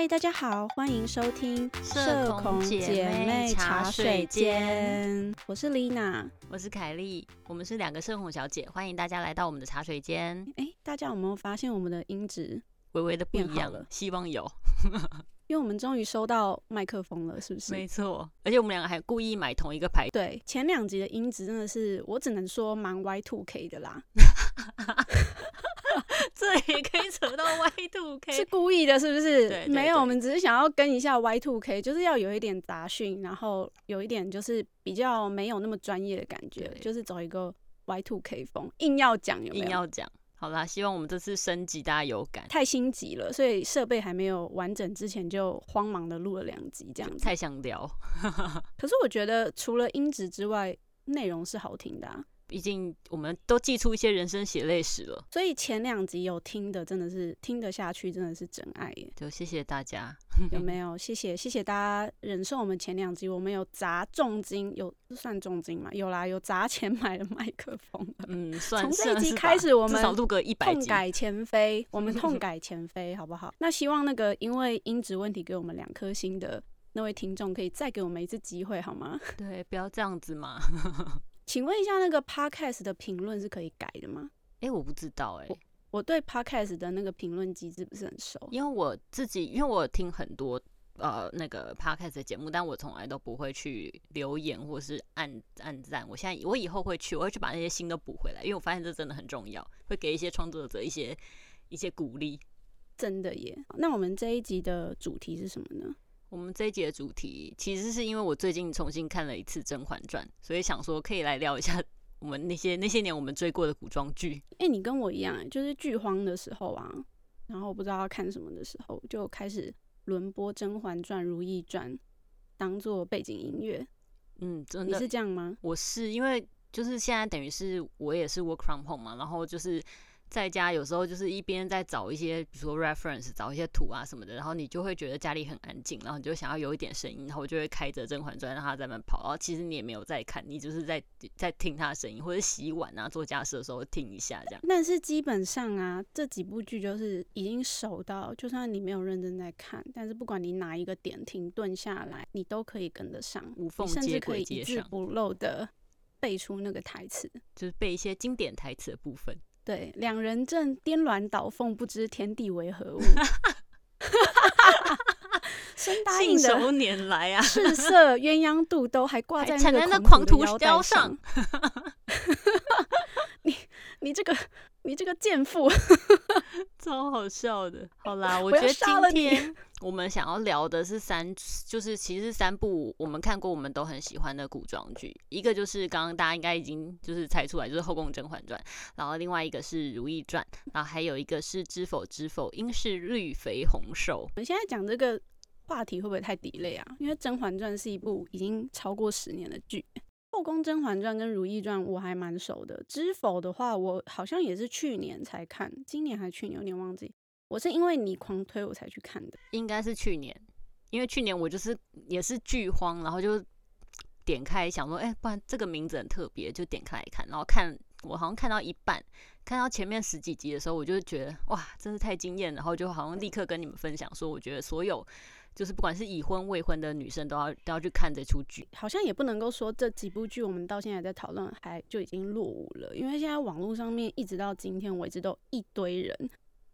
嗨，大家好，欢迎收听社恐姐妹茶水间，我是丽娜。我是凯莉，我们是两个社恐小姐，欢迎大家来到我们的茶水间。哎，大家有没有发现我们的音质微微的不一样了？希望有，因为我们终于收到麦克风了，是不是？没错，而且我们两个还故意买同一个牌。对，前两集的音质真的是，我只能说蛮 Y Two K 的啦。这也可以扯到 Y Two K，是故意的，是不是？对，没有，我们只是想要跟一下 Y Two K，就是要有一点杂讯，然后有一点就是比较没有那么专业的感觉，就是走一个 Y Two K 风，硬要讲有没有？硬要讲，好啦，希望我们这次升级大家有感。太心急了，所以设备还没有完整之前就慌忙的录了两集，这样子。太想聊，可是我觉得除了音质之外，内容是好听的啊。毕竟我们都寄出一些人生血泪史了，所以前两集有听的真的是听得下去，真的是真爱耶！就谢谢大家，有没有？谢谢谢谢大家忍受我们前两集，我们有砸重金，有算重金嘛？有啦，有砸钱买了麦克风。嗯，算从这一集开始，我们至少录个一百集，痛改前非，我们痛改前非，好不好？那希望那个因为音质问题给我们两颗星的那位听众，可以再给我们一次机会，好吗？对，不要这样子嘛。请问一下，那个 podcast 的评论是可以改的吗？哎，我不知道哎，我对 podcast 的那个评论机制不是很熟，因为我自己，因为我听很多呃那个 podcast 的节目，但我从来都不会去留言或是按按赞。我现在我以后会去，我会去把那些心都补回来，因为我发现这真的很重要，会给一些创作者一些一些鼓励。真的耶！那我们这一集的主题是什么呢？我们这一集的主题，其实是因为我最近重新看了一次《甄嬛传》，所以想说可以来聊一下我们那些那些年我们追过的古装剧。哎，你跟我一样，就是剧荒的时候啊，然后不知道要看什么的时候，就开始轮播《甄嬛传》《如懿传》当做背景音乐。嗯，真的，你是这样吗？我是因为就是现在等于是我也是 work from home 嘛，然后就是。在家有时候就是一边在找一些，比如说 reference，找一些图啊什么的，然后你就会觉得家里很安静，然后你就想要有一点声音，然后我就会开着《甄嬛传》让它在那跑，然后其实你也没有在看，你就是在在听它的声音，或者洗碗啊、做家事的时候听一下这样。但是基本上啊，这几部剧就是已经熟到，就算你没有认真在看，但是不管你哪一个点停顿下来，你都可以跟得上，无缝接轨一字不漏的背出那个台词，就是背一些经典台词的部分。对，两人正颠鸾倒凤，不知天地为何物。生答应的年来啊，赤色鸳鸯肚兜还挂在那个狂徒腰上。你你这个你这个贱妇，超好笑的。好啦，我觉得今天。我们想要聊的是三，就是其实三部我们看过，我们都很喜欢的古装剧。一个就是刚刚大家应该已经就是猜出来，就是《后宫甄嬛传》，然后另外一个是《如懿传》，然后还有一个是《知否知否，应是绿肥红瘦》。我们现在讲这个话题会不会太低类啊？因为《甄嬛传》是一部已经超过十年的剧，《后宫甄嬛传》跟《如懿传》我还蛮熟的，《知否》的话我好像也是去年才看，今年还去年有点忘记。我是因为你狂推我才去看的，应该是去年，因为去年我就是也是剧荒，然后就点开想说，哎，不然这个名字很特别，就点开来看，然后看我好像看到一半，看到前面十几集的时候，我就觉得哇，真是太惊艳，然后就好像立刻跟你们分享说，我觉得所有就是不管是已婚未婚的女生都要都要去看这出剧，好像也不能够说这几部剧我们到现在在讨论还就已经落伍了，因为现在网络上面一直到今天为止都一堆人。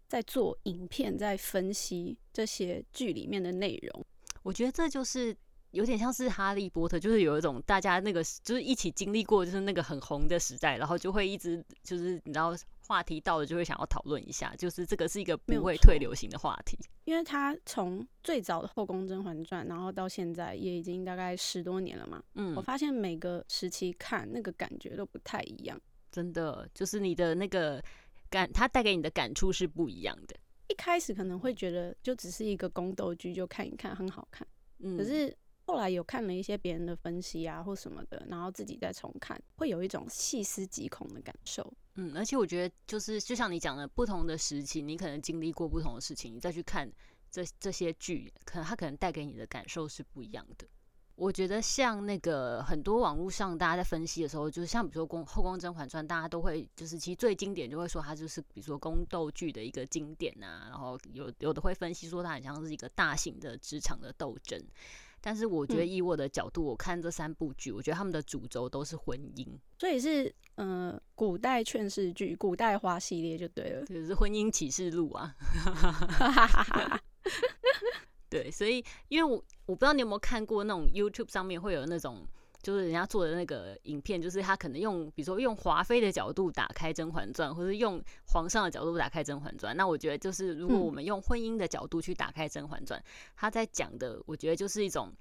在做影片，在分析这些剧里面的内容，我觉得这就是有点像是哈利波特，就是有一种大家那个就是一起经历过，就是那个很红的时代，然后就会一直就是你知道话题到了就会想要讨论一下，就是这个是一个不会退流行的话题，因为它从最早的《后宫甄嬛传》，然后到现在也已经大概十多年了嘛，嗯，我发现每个时期看那个感觉都不太一样，真的就是你的那个。感它带给你的感触是不一样的。一开始可能会觉得就只是一个宫斗剧，就看一看很好看。嗯，可是后来有看了一些别人的分析啊或什么的，然后自己再重看，会有一种细思极恐的感受。嗯，而且我觉得就是就像你讲的，不同的时期，你可能经历过不同的事情，你再去看这这些剧，可能它可能带给你的感受是不一样的。我觉得像那个很多网络上大家在分析的时候，就是像比如说《宫后宫甄嬛传》，大家都会就是其实最经典就会说它就是比如说宫斗剧的一个经典啊，然后有有的会分析说它很像是一个大型的职场的斗争。但是我觉得以我的角度，我看这三部剧，我觉得他们的主轴都是婚姻，所以是呃古代劝世剧、古代花系列就对了，就是《婚姻启示录》啊。对，所以因为我我不知道你有没有看过那种 YouTube 上面会有那种，就是人家做的那个影片，就是他可能用比如说用华妃的角度打开《甄嬛传》，或者用皇上的角度打开《甄嬛传》。那我觉得就是如果我们用婚姻的角度去打开《甄嬛传》，他在讲的，我觉得就是一种，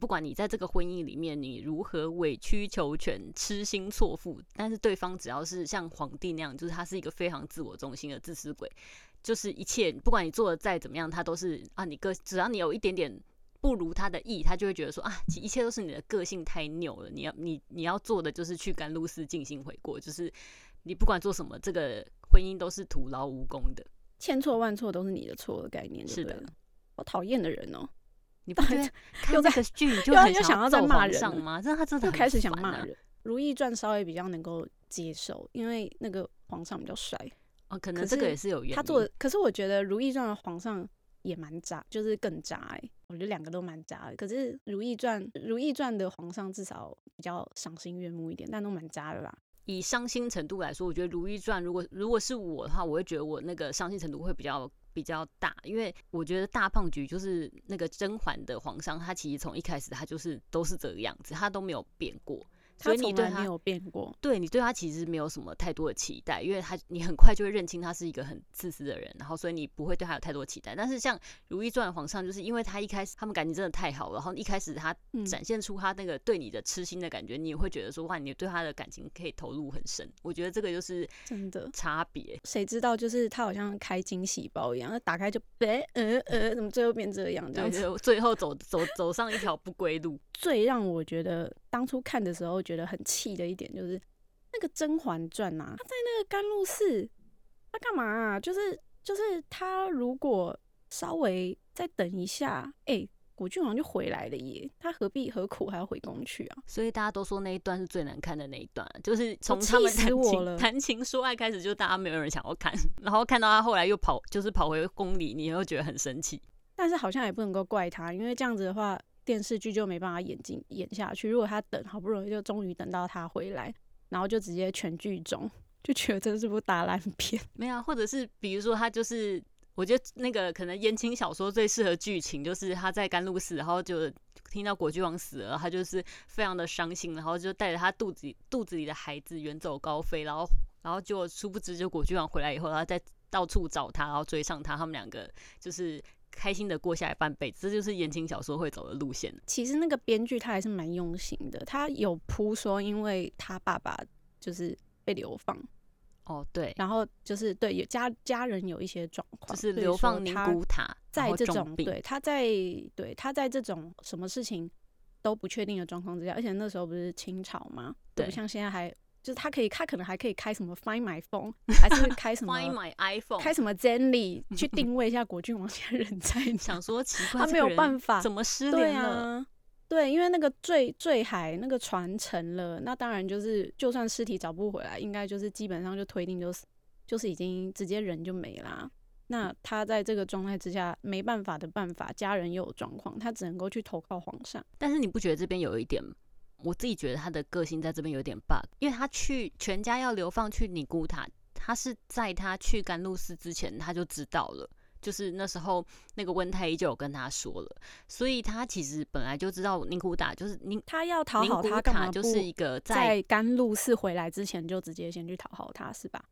不管你在这个婚姻里面你如何委曲求全、痴心错付，但是对方只要是像皇帝那样，就是他是一个非常自我中心的自私鬼。就是一切，不管你做的再怎么样，他都是啊，你个只要你有一点点不如他的意，他就会觉得说啊，一切都是你的个性太拗了。你要你你要做的就是去甘露寺进行悔过，就是你不管做什么，这个婚姻都是徒劳无功的，千错万错都是你的错的概念。是的，好讨厌的人哦！你 不觉得看这个剧就很想要在骂人吗？真的，他真的开始想骂人。《如懿传》稍微比较能够接受，因为那个皇上比较帅。哦，可能这个也是有原因。他做，可是我觉得《如懿传》的皇上也蛮渣，就是更渣哎。我觉得两个都蛮渣的。可是《如懿传》《如懿传》的皇上至少比较赏心悦目一点，但都蛮渣的啦。以伤心程度来说，我觉得《如懿传》如果如果是我的话，我会觉得我那个伤心程度会比较比较大，因为我觉得大胖菊就是那个甄嬛的皇上，他其实从一开始他就是都是这个样子，他都没有变过。所以你对他没有变过，对你对他其实没有什么太多的期待，因为他你很快就会认清他是一个很自私的人，然后所以你不会对他有太多期待。但是像《如懿传》皇上，就是因为他一开始他们感情真的太好了，然后一开始他展现出他那个对你的痴心的感觉，你也会觉得说哇，你对他的感情可以投入很深。我觉得这个就是真的差别。谁知道就是他好像开惊喜包一样，打开就哎呃呃，怎么最后变这样？对，最后走走走上一条不归路。最让我觉得当初看的时候觉得很气的一点，就是那个《甄嬛传》呐，他在那个甘露寺，他干嘛？啊？就是就是他如果稍微再等一下，哎，果郡王就回来了耶，他何必何苦还要回宫去啊？所以大家都说那一段是最难看的那一段，就是从他们谈情谈情说爱开始，就大家没有人想要看，然后看到他后来又跑，就是跑回宫里，你又觉得很生气。但是好像也不能够怪他，因为这样子的话。电视剧就没办法演进演下去。如果他等好不容易就终于等到他回来，然后就直接全剧终，就觉得这是部大烂片。没有，或者是比如说他就是，我觉得那个可能言情小说最适合剧情，就是他在甘露寺，然后就听到果郡王死了，他就是非常的伤心，然后就带着他肚子肚子里的孩子远走高飞，然后然后就殊不知就果郡王回来以后，他再到处找他，然后追上他，他们两个就是。开心的过下来半辈子，这就是言情小说会走的路线。其实那个编剧他还是蛮用心的，他有铺说，因为他爸爸就是被流放，哦对，然后就是对有家家人有一些状况，就是流放宁古塔，在这种对他在对他在这种什么事情都不确定的状况之下，而且那时候不是清朝吗？对，不像现在还。就是他可以，他可能还可以开什么 Find My Phone，还是开什么 Find My iPhone，开什么 Zenly 去定位一下国郡王现在人在。想说奇怪，他没有办法，怎么失联了？对，因为那个坠坠海那个船沉了，那当然就是就算尸体找不回来，应该就是基本上就推定就是就是已经直接人就没啦。那他在这个状态之下没办法的办法，家人又有状况，他只能够去投靠皇上。但是你不觉得这边有一点？我自己觉得他的个性在这边有点 bug，因为他去全家要流放去尼姑塔，他是在他去甘露寺之前他就知道了，就是那时候那个温太医就有跟他说了，所以他其实本来就知道尼姑塔就是宁他要讨好他干嘛？就是一个在甘露寺回来之前就直接先去讨好他是吧？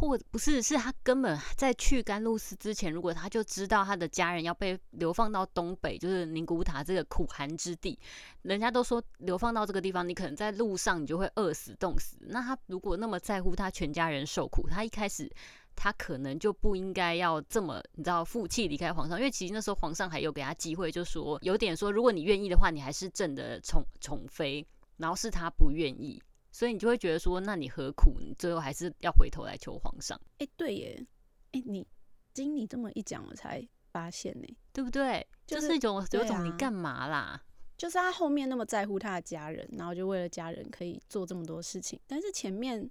或不是，是他根本在去甘露寺之前，如果他就知道他的家人要被流放到东北，就是宁古塔这个苦寒之地，人家都说流放到这个地方，你可能在路上你就会饿死、冻死。那他如果那么在乎他全家人受苦，他一开始他可能就不应该要这么你知道负气离开皇上，因为其实那时候皇上还有给他机会，就说有点说，如果你愿意的话，你还是朕的宠宠妃，然后是他不愿意。所以你就会觉得说，那你何苦？你最后还是要回头来求皇上？哎，对耶，哎，你经你这么一讲，我才发现呢，对不对？就是一种有种你干嘛啦？就是他后面那么在乎他的家人，然后就为了家人可以做这么多事情，但是前面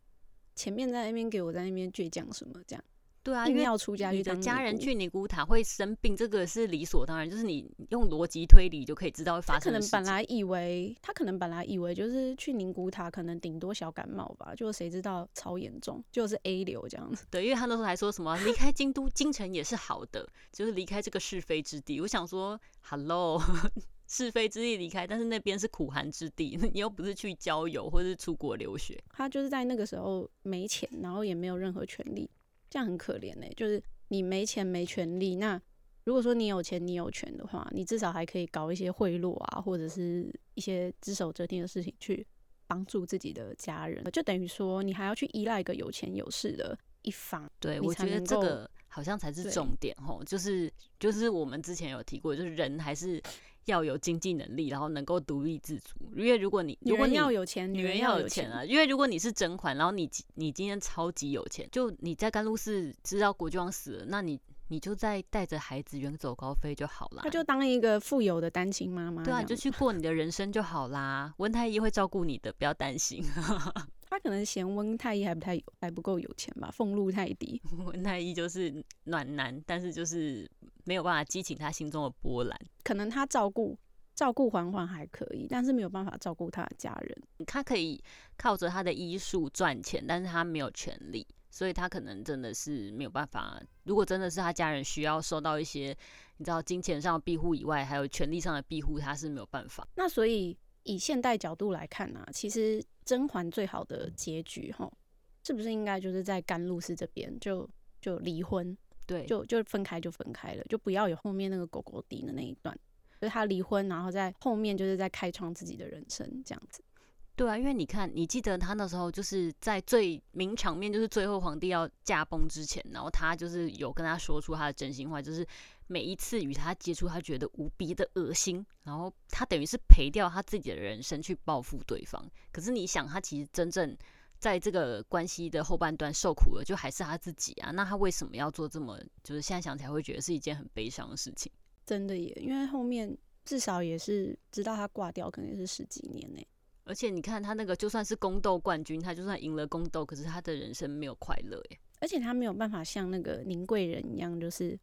前面在那边给我在那边倔强什么这样，对啊，因为要出家你的去当家人去尼姑塔会生病，这个是理所当然，就是你用逻辑推理就可以知道会发生可能。本来以为，他可能本来以为就是去宁古塔，可能顶多小感冒吧，就谁知道超严重，就是 A 流这样子。对，因为他那时候还说什么离开京都京城也是好的，就是离开这个是非之地。我想说，Hello，是非之地离开，但是那边是苦寒之地，你又不是去郊游或是出国留学。他就是在那个时候没钱，然后也没有任何权利，这样很可怜呢、就是你没钱没权利，那如果说你有钱你有权的话，你至少还可以搞一些贿赂啊，或者是一些只手遮天的事情去帮助自己的家人，就等于说你还要去依赖一个有钱有势的一方。对，我觉得这个好像才是重点吼，就是就是我们之前有提过，就是人还是要有经济能力，然后能够独立自主。因为如果你如果你要有钱，女人要有钱啊，因为如果你是甄嬛，然后你你今天超级有钱，就你在甘露寺知道国君王死了，那你你就再带着孩子远走高飞就好了。那就当一个富有的单亲妈妈对啊，就去过你的人生就好啦。温太医会照顾你的，不要担心。她可能嫌温太医还不太有还不够有钱吧，俸禄太低。温太医就是暖男，但是就是没有办法激起他心中的波澜。可能他照顾照顾嬛嬛还可以，但是没有办法照顾他的家人。他可以靠着他的医术赚钱，但是他没有权利，所以他可能真的是没有办法。如果真的是他家人需要受到一些你知道金钱上的庇护以外，还有权利上的庇护，他是没有办法。那所以以现代角度来看啊、其实甄嬛最好的结局哈，是不是应该就是在甘露寺这边就就离婚，对，就就分开就分开了，就不要有后面那个狗狗底的那一段。就是他离婚，然后在后面就是在开创自己的人生这样子。对啊，因为你看，你记得他那时候就是在最名场面，就是最后皇帝要驾崩之前，然后他就是有跟他说出他的真心话，就是每一次与他接触，他觉得无比的恶心，然后他等于是赔掉他自己的人生去报复对方。可是你想，他其实真正在这个关系的后半段受苦的，就还是他自己啊。那他为什么要做这么，就是现在想起来会觉得是一件很悲伤的事情？真的耶，因为后面至少也是知道他挂掉，可能也是十几年呢。而且你看他那个，就算是宫斗冠军，他就算赢了宫斗，可是他的人生没有快乐耶。而且他没有办法像那个宁贵人一样，就是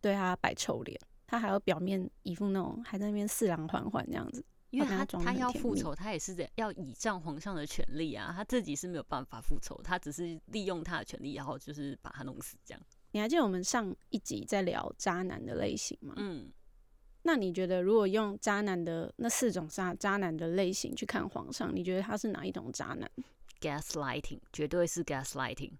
对他摆臭脸，他还要表面一副那种还在那边四郎缓缓这样子。因为他他要复仇，他也是得要倚仗皇上的权利啊，他自己是没有办法复仇，他只是利用他的权利，然后就是把他弄死这样。你还记得我们上一集在聊渣男的类型吗？嗯，那你觉得如果用渣男的那四种渣渣男的类型去看皇上，你觉得他是哪一种渣男？gaslighting 绝对是 gaslighting，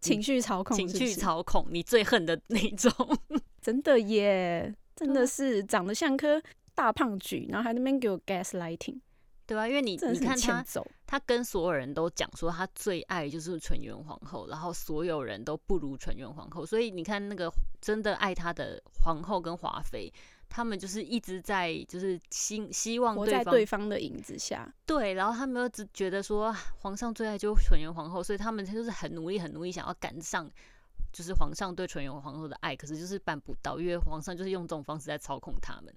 情绪操控情绪操控，你最恨的那种。真的耶，真的是长得像颗大胖橘，然后还那边给我 gaslighting，对吧、因为你你看他。他跟所有人都讲说他最爱就是纯元皇后，然后所有人都不如纯元皇后，所以你看那个真的爱他的皇后跟华妃，他们就是一直在就是希希望活在对方对方的影子下，对，然后他们又只觉得说啊皇上最爱就是纯元皇后，所以他们就是很努力很努力想要赶上。就是皇上对纯元皇后的爱，可是就是办不到，因为皇上就是用这种方式在操控他们。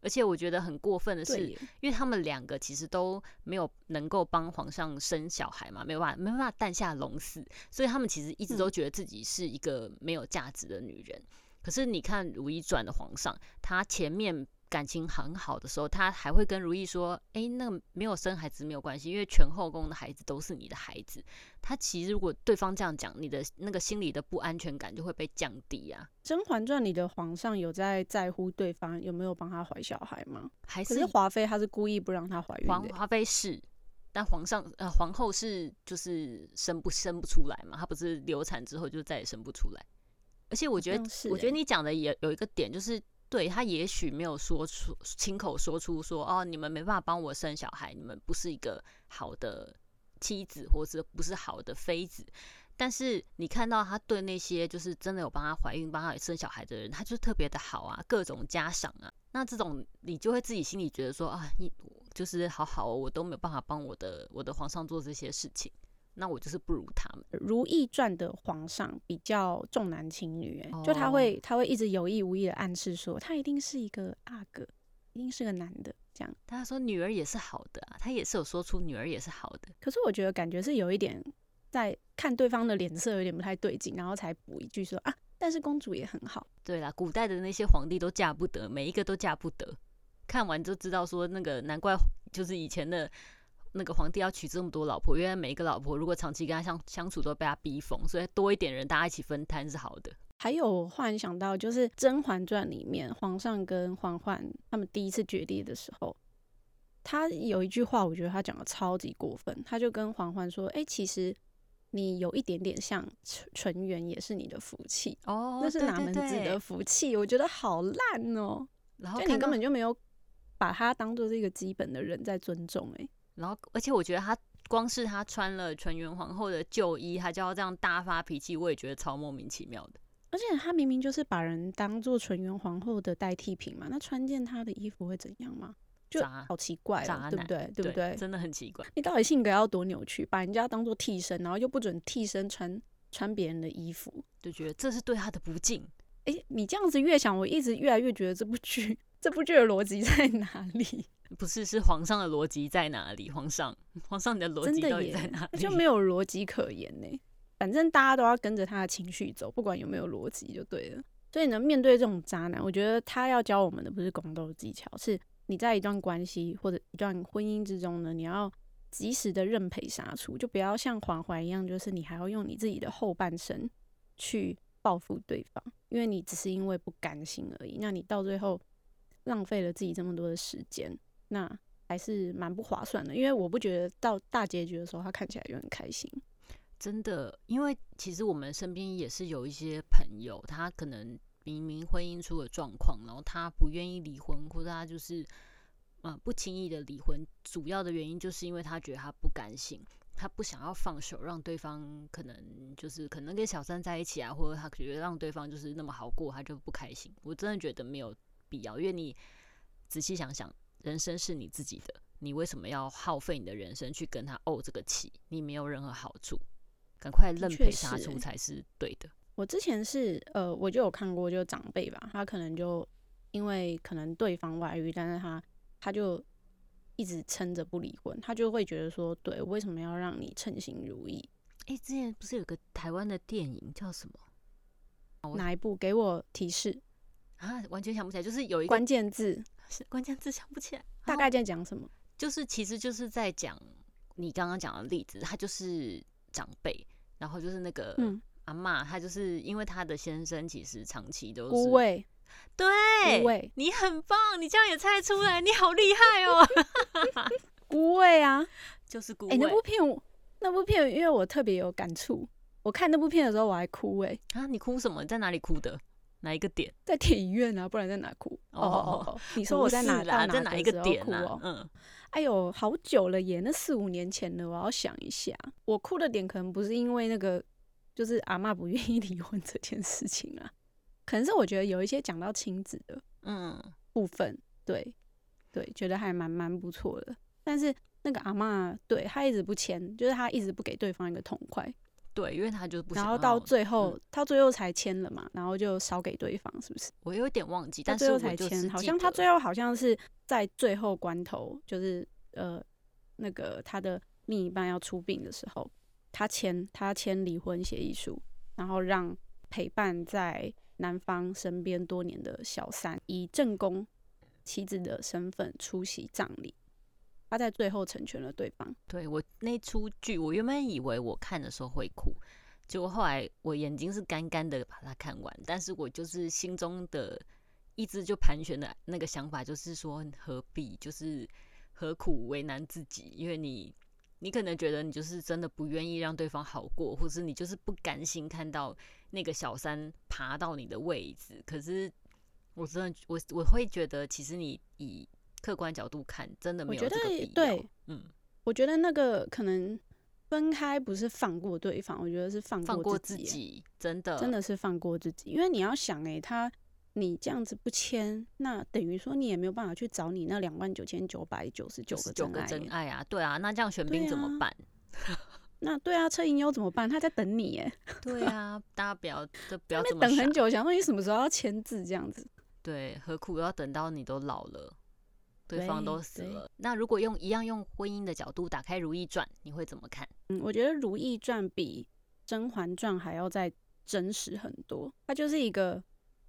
而且我觉得很过分的是，因为他们两个其实都没有能够帮皇上生小孩嘛，没有办法没办法诞下龙嗣，所以他们其实一直都嗯觉得自己是一个没有价值的女人。可是你看《如懿传》的皇上，他前面感情很好的时候，他还会跟如懿说：“诶，那个没有生孩子没有关系，因为全后宫的孩子都是你的孩子。”他其实如果对方这样讲，你的那个心里的不安全感就会被降低啊。《甄嬛传》里的皇上有在在乎对方有没有帮他怀小孩吗？还是是华妃她是故意不让她怀孕的，皇华妃是，但皇上呃皇后是就是生不生不出来嘛，她不是流产之后就再也生不出来。而且我觉得我觉得欸你讲的也有一个点，就是对他也许没有说出亲口说出说哦，你们没办法帮我生小孩，你们不是一个好的妻子，或者不是好的妃子。但是你看到他对那些就是真的有帮他怀孕、帮他生小孩的人，他就特别的好啊，各种嘉赏啊。那这种你就会自己心里觉得说啊，你就是好好、哦，我都没有办法帮我的我的皇上做这些事情，那我就是不如他们。《如懿传》的皇上比较重男轻女，哎、就他哦会他会一直有意无意的暗示说，他一定是一个阿哥，一定是个男的这样。他说女儿也是好的啊，他也是有说出女儿也是好的。可是我觉得感觉是有一点在看对方的脸色有点不太对劲，然后才补一句说啊，但是公主也很好。对啦，古代的那些皇帝都嫁不得，每一个都嫁不得。看完就知道说那个难怪就是以前的那个皇帝要娶这么多老婆，因为每一个老婆如果长期跟他相相处都被他逼疯，所以多一点人大家一起分摊是好的。还有忽然想到就是《甄嬛传》里面皇上跟嬛嬛他们第一次决裂的时候，他有一句话，我觉得他讲的超级过分，他就跟嬛嬛说：“哎、其实你有一点点像纯纯元，也是你的福气。”哦那是哪门子的福气？我觉得好烂哦、就你根本就没有把他当做是一个基本的人在尊重、欸。然后，而且我觉得他光是他穿了纯元皇后的旧衣，他就要这样大发脾气，我也觉得超莫名其妙的。而且他明明就是把人当做纯元皇后的代替品嘛，那穿件他的衣服会怎样吗？就好奇怪对不对？对不对？真的很奇怪。你到底性格要多扭曲，把人家当做替身，然后又不准替身穿穿别人的衣服？就觉得这是对他的不敬。诶，你这样子越想，我一直越来越觉得这部剧这部剧的逻辑在哪里？不是，是皇上的逻辑在哪里？皇上，皇上，你的逻辑到底真的耶在哪里？就 没有逻辑可言呢。反正大家都要跟着他的情绪走，不管有没有逻辑就对了。所以呢，面对这种渣男，我觉得他要教我们的不是宫斗技巧，是你在一段关系或者一段婚姻之中呢，你要及时的认赔杀出，就不要像黄淮一样，就是你还要用你自己的后半生去报复对方，因为你只是因为不甘心而已。那你到最后浪费了自己这么多的时间，那还是蛮不划算的。因为我不觉得到大结局的时候，他看起来就很开心。真的，因为其实我们身边也是有一些朋友，他可能明明婚姻出了状况，然后他不愿意离婚，或者他就是呃不轻易的离婚，主要的原因就是因为他觉得他不甘心，他不想要放手，让对方可能就是可能跟小三在一起啊，或者他觉得让对方就是那么好过，他就不开心。我真的觉得没有必要，因为你仔细想想，人生是你自己的，你为什么要耗费你的人生去跟他怄这个气？你没有任何好处。赶快认赔杀出才是对的。我之前是呃，我就有看过，就长辈吧，他可能就因为可能对方外遇，但是他他就一直撑着不离婚，他就会觉得说，对，为什么要让你称心如意？哎、之前不是有个台湾的电影叫什么哪一部？给我提示，啊？完全想不起来，就是有一个关键字，是关键字想不起来，大概在讲什么？就是其实就是在讲你刚刚讲的例子，他就是长辈，然后就是那个嗯，阿嬷，她就是因为她的先生其实长期都是对你很棒，你这样也猜出来，你好厉害哦！孤味啊！哎、就是孤味、那部片我，那部片因为我特别有感触，我看那部片的时候我还哭哎、啊，你哭什么？你在哪里哭的？哪一个点？在电影院啊，不然在哪哭？哦哦哦哦，你说我在哪在哪一个点哦？？嗯，哎呦，好久了耶，那四五年前了，我要想一下。我哭的点可能不是因为那个，就是阿妈不愿意离婚这件事情啊，可能是我觉得有一些讲到亲子的嗯，部分，对对，觉得还蛮蛮不错的。但是那个阿妈，对她一直不签，就是她一直不给对方一个痛快，对，因为他就不想然后到最后，嗯到最后才签了嘛，然后就烧给对方，是不是？我有点忘记，但到最后才签，好像他最后好像是在最后关头，就是呃那个他的另一半要出殡的时候，他签他签离婚协议书，然后让陪伴在男方身边多年的小三以正宫妻子的身份出席葬礼，他在最后成全了对方。对我那出剧，我原本以为我看的时候会哭，结果后来我眼睛是干干的把它看完，但是我就是心中的一直就盘旋的那个想法，就是说何必，就是何苦为难自己？因为你，你可能觉得你就是真的不愿意让对方好过，或是你就是不甘心看到那个小三爬到你的位置，可是我真的我我会觉得，其实你以客观角度看，真的没有这个必要。对，嗯。我觉得那个可能分开不是放过对方，我觉得是放放过自自己真的真的是放过自己，因为你要想、欸，他你这样子不签，那等于说你也没有办法去找你那两万九千九百九十九个九个真爱、啊，对啊，那这样玄对彬怎么啊办？那对啊，车银优怎么办？他在等你耶，对啊，大家不要，这不要那这么，等很久，想说你什么时候要签字这样子。对，何苦要等到你都老了？对方都死了。那如果用一样用婚姻的角度打开《如懿传》，你会怎么看？嗯，我觉得《如懿传》比《甄嬛传》还要再真实很多。它就是一个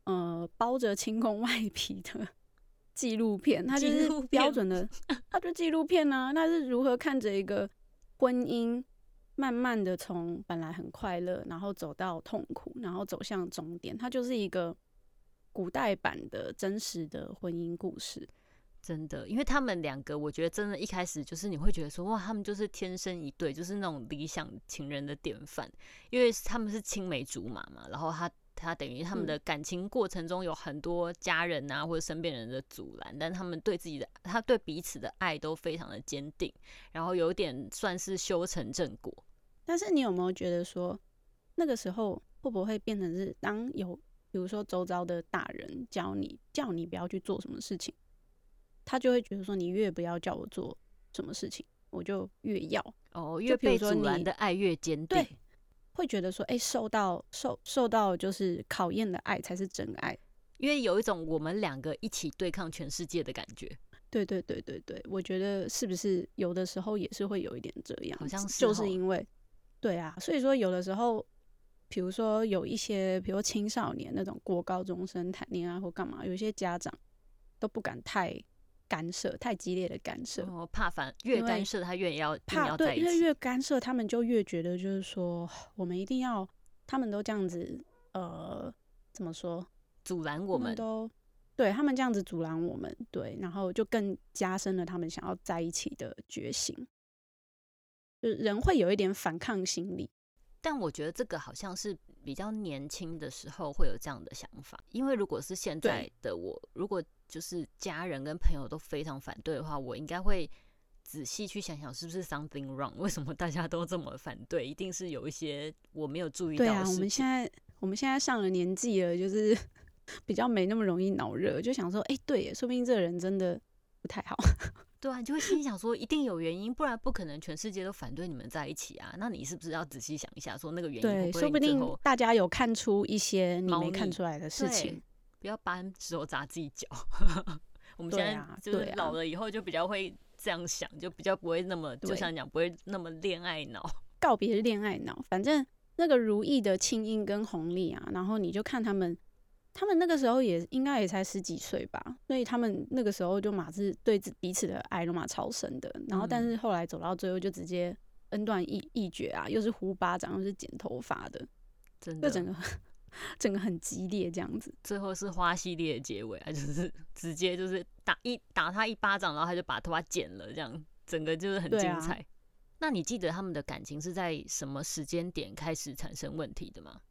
呃包着清宫外皮的 纪录片，它就是标准的，它就纪录片呢。那是如何看着一个婚姻慢慢的从本来很快乐，然后走到痛苦，然后走向终点？它就是一个古代版的真实的婚姻故事。真的，因为他们两个，我觉得真的，一开始就是你会觉得说，哇，他们就是天生一对，就是那种理想情人的典范。因为他们是青梅竹马嘛，然后他他等于他们的感情过程中有很多家人啊或者身边人的阻拦，但他们对自己的他对彼此的爱都非常的坚定，然后有点算是修成正果。但是你有没有觉得说，那个时候会不会变成是当有比如说周遭的大人教你叫你不要去做什么事情？他就会觉得说，你越不要叫我做什么事情，我就越要哦，越被阻拦的爱越坚定。对，会觉得说，哎，受到受受到就是考验的爱才是真爱，因为有一种我们两个一起对抗全世界的感觉。对对对对对，我觉得是不是有的时候也是会有一点这样，好像是，就是因为对啊，所以说有的时候，比如说有一些，比如青少年那种过高中生谈恋爱或干嘛，有一些家长都不敢太。干涉太激烈的干涉，哦，怕反越干涉他越要怕对，因为越干涉他们就越觉得就是说我们一定要，他们都这样子呃怎么说？阻拦我们都对他们这样子阻拦我们对，然后就更加深了他们想要在一起的决心，就人会有一点反抗心理，但我觉得这个好像是比较年轻的时候会有这样的想法，因为如果是现在的我，如果就是家人跟朋友都非常反对的话，我应该会仔细去想想是不是 something wrong？为什么大家都这么反对？一定是有一些我没有注意到。对啊，我们现在我们现在上了年纪了，就是 比较没那么容易脑热，就想说，哎，对，说不定这个人真的不太好。对啊，你就会心想说，一定有原因，不然不可能全世界都反对你们在一起啊。那你是不是要仔细想一下，说那个原因？对，说不定大家有看出一些你没看出来的事情。不要搬石头砸自己脚。我们现在就是老了以后就比较会这样想，就比较不会那么就像讲不会那么恋爱脑，告别恋爱脑。反正那个如意的清音跟红丽啊，然后你就看他们，他们那个时候也应该也才十几岁吧，所以他们那个时候就马是对彼此的爱都马超深的。然后但是后来走到最后就直接恩断义义绝啊，又是呼巴掌又是剪头发的，真的整个。整个很激烈，这样子，最后是花系列的结尾啊，就是直接就是打一打他一巴掌，然后他就把头发剪了，这样整个就是很精彩。那你记得他们的感情是在什么时间点开始产生问题的吗？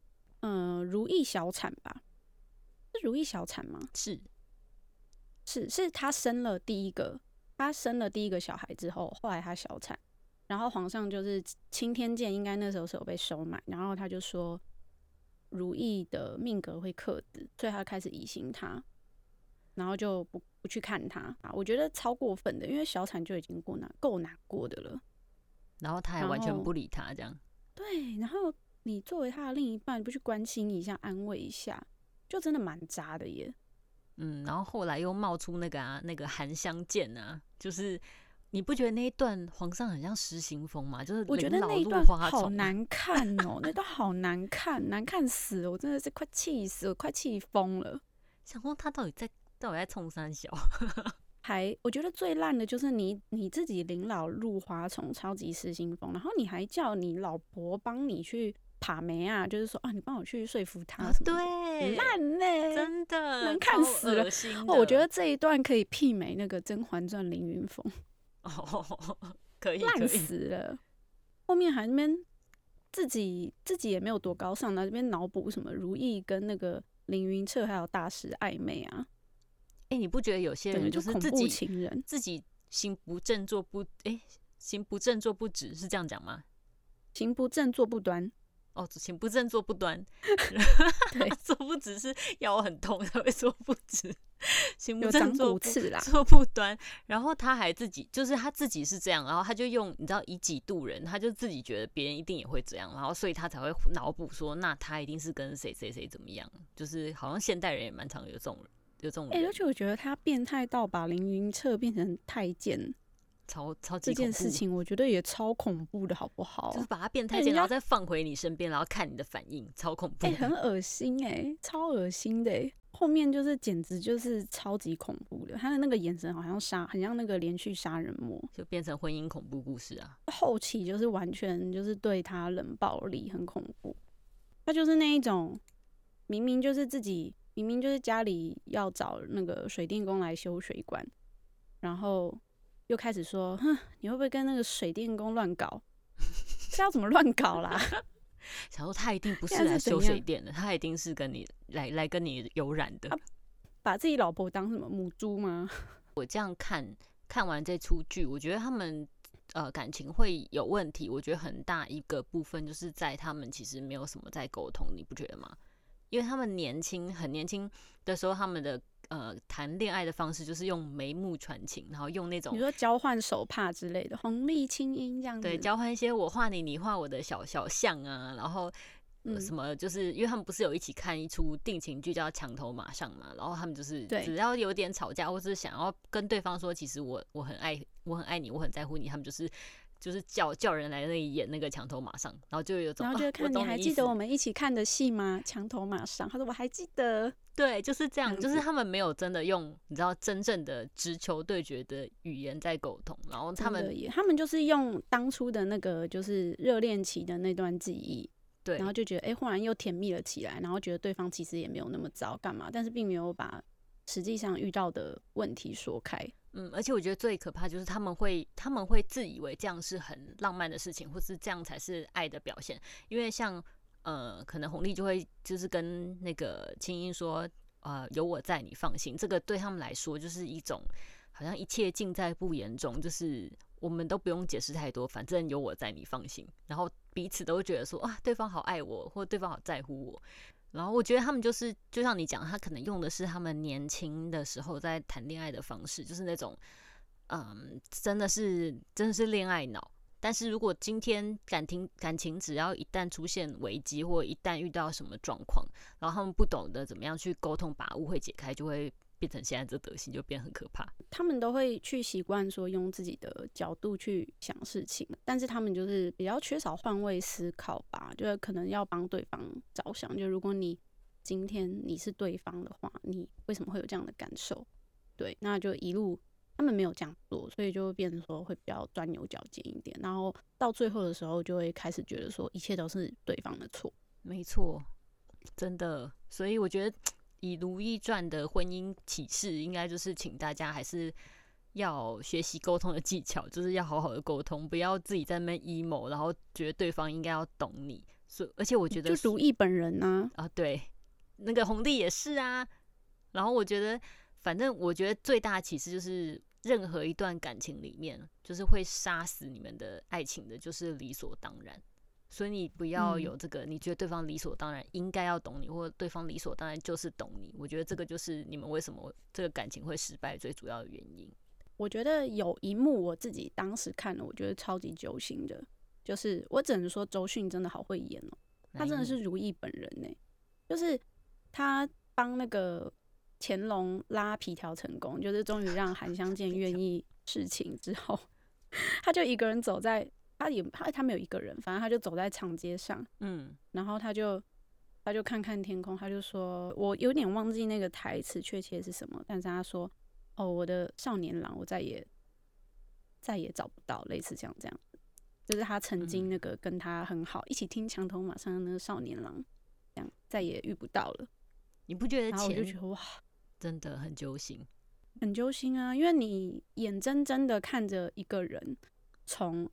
嗯，如意小产吧？是如意小产吗？是，是，是他生了第一个，他生了第一个小孩之后，后来他小产，然后皇上就是青天剑，应该那时候是有被收买，然后他就说。如意的命格会克制，所以他开始疑心他，然后就不不去看他啊。我觉得超过分的，因为小产就已经过难够难过的了，然后他还完全不理他，这样。对，然后你作为他的另一半，不去关心一下、安慰一下，就真的蛮渣的耶。嗯，然后后来又冒出那个啊，那个韩香剑啊，就是。你不觉得那一段皇上很像失心疯吗？就是我觉得那一段好难看哦，那段好难看，难看死了！我真的是快气死，我快气疯了。想说他到底在到底在冲三小？还我觉得最烂的就是你你自己临老入花丛，超级失心疯，然后你还叫你老婆帮你去爬梅啊，就是说啊，你帮我去说服他，对，烂呢，真的难看死了。哦，我觉得这一段可以媲美那个《甄嬛传》凌云峰。哦，可以烂死了。后面还那边自己自己也没有多高尚，那边脑补什么如意跟那个凌云彻还有大师暧昧啊？哎，你不觉得有些人就是自己情人，自己行不正坐不哎，行不正坐不直是这样讲吗？行不正坐不端。哦，行不正坐不端，对，坐不直是腰很痛才会坐不直，行不正坐啦，坐不端。然后他还自己，就是他自己是这样，然后他就用你知道以己度人，他就自己觉得别人一定也会这样，然后所以他才会脑补说，那他一定是跟谁谁谁怎么样，就是好像现代人也蛮常有这种有这种哎、人，而且我觉得他变态到把凌云彻变成太监超超级这件，事情，我觉得也超恐怖的，好不好就是？把他变态然后再放回你身边，然后看你的反应，超恐怖哎、的。很恶心哎、超恶心的哎、后面就是简直就是超级恐怖的，他的那个眼神好像杀，很像那个连续杀人魔。就变成婚姻恐怖故事啊！后期就是完全就是对他冷暴力，很恐怖。他就是那一种，明明就是自己，明明就是家里要找那个水电工来修水管，然后又开始说，哼，你会不会跟那个水电工乱搞？这要怎么乱搞啦？想说他一定不是来修水电的，他一定是跟你来来跟你有染的。把自己老婆当什么母猪吗？我这样看看完这出剧，我觉得他们呃感情会有问题。我觉得很大一个部分就是在他们其实没有什么在沟通，你不觉得吗？因为他们年轻很年轻的时候，他们的呃谈恋爱的方式就是用眉目传情，然后用那种你说交换手帕之类的，红丽清音这样子，对，交换一些我画你，你画我的小小像啊，然后。什么就是因为他们不是有一起看一出定情剧叫《墙头马上》嘛，然后他们就是只要有点吵架，或是想要跟对方说，其实我我很爱我很爱你，我很在乎你，他们就是就是叫叫人来那里演那个墙头马上，然后就有种然后就啊看你还记得我们一起看的戏吗？墙头马上，他说我还记得，对，就是这样，就是他们没有真的用你知道真正的直球对决的语言在沟通，然后他们他们就是用当初的那个就是热恋期的那段记忆，对然后就觉得哎、诶忽然又甜蜜了起来，然后觉得对方其实也没有那么糟，干嘛？但是并没有把实际上遇到的问题说开。嗯，而且我觉得最可怕就是他们会，他们会自以为这样是很浪漫的事情，或是这样才是爱的表现。因为像呃，可能红利就会就是跟那个青音说，呃，有我在，你放心。这个对他们来说就是一种好像一切尽在不言中，就是我们都不用解释太多，反正有我在，你放心。然后彼此都觉得说，啊，对方好爱我，或对方好在乎我。然后我觉得他们就是，就像你讲，他可能用的是他们年轻的时候在谈恋爱的方式，就是那种，嗯，真的是真的是恋爱脑。但是如果今天感情感情只要一旦出现危机，或一旦遇到什么状况，然后他们不懂得怎么样去沟通，把误会解开，就会变成现在这德行，就变很可怕。他们都会去习惯说用自己的角度去想事情，但是他们就是比较缺少换位思考吧，就是可能要帮对方着想。就如果你今天你是对方的话，你为什么会有这样的感受？对，那就一路他们没有这样做，所以就变成说会比较钻牛角尖一点，然后到最后的时候就会开始觉得说一切都是对方的错。没错，真的。所以我觉得以《如懿传》的婚姻启示，应该就是请大家还是要学习沟通的技巧，就是要好好的沟通，不要自己在那边 emo，然后觉得对方应该要懂你。所以而且我觉得就如懿本人呢、啊，对，那个红帝也是啊。然后我觉得，反正我觉得最大的启示就是，任何一段感情里面，就是会杀死你们的爱情的，就是理所当然。所以你不要嗯有这个，你觉得对方理所当然应该要懂你，或者对方理所当然就是懂你。我觉得这个就是你们为什么这个感情会失败最主要的原因。我觉得有一幕我自己当时看了，我觉得超级揪心的，就是我只能说周迅真的好会演哦、她真的是如意本人呢、就是他帮那个乾隆拉皮条成功，就是终于让韩香见愿意事情之后，他就一个人走在，他也他他没有一个人，反正他就走在长街上，嗯，然后他就他就看看天空，他就说，我有点忘记那个台词确切是什么，但是他说，哦，我的少年郎，我再也再也找不到，类似这样这样，就是他曾经嗯。那个跟他很好，一起听墙头马上的那个少年郎，这样再也遇不到了。你不觉得然后我就觉得哇，真的很揪心？很揪心啊，因为你眼睁睁的看着一个人从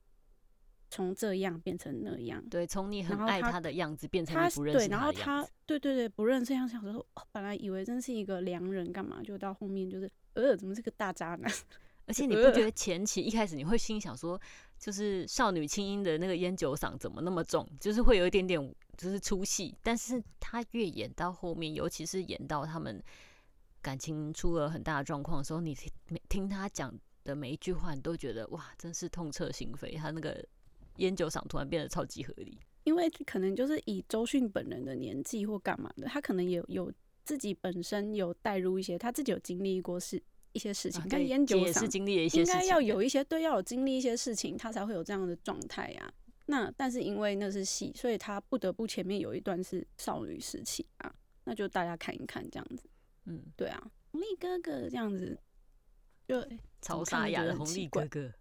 从这样变成那样，对，从你很爱他的样子变成你不认对，识然后他。对对对不认识样，想说、哦本来以为真是一个良人，干嘛就到后面就是呃，怎么是个大渣男？而且你不呃觉得前期一开始你会心想说，就是少女清音的那个烟酒嗓怎么那么重，就是会有一点点就是出戏。但是他越演到后面，尤其是演到他们感情出了很大的状况的时候，你听他讲的每一句话，你都觉得哇，真是痛彻心扉。他那个烟酒嗓突然变得超级合理。因为可能就是以周迅本人的年纪或干嘛的，他可能也有自己本身有带入一些，他自己有经历过事一些事情，啊跟烟酒上是经历了一些应该要有一些对，要有经历一些事情，他才会有这样的状态呀。那但是因为那是戏，所以他不得不前面有一段是少女时期啊，那就大家看一看这样子。嗯，对啊，红利哥哥这样子，就哎超沙哑的红利哥哥，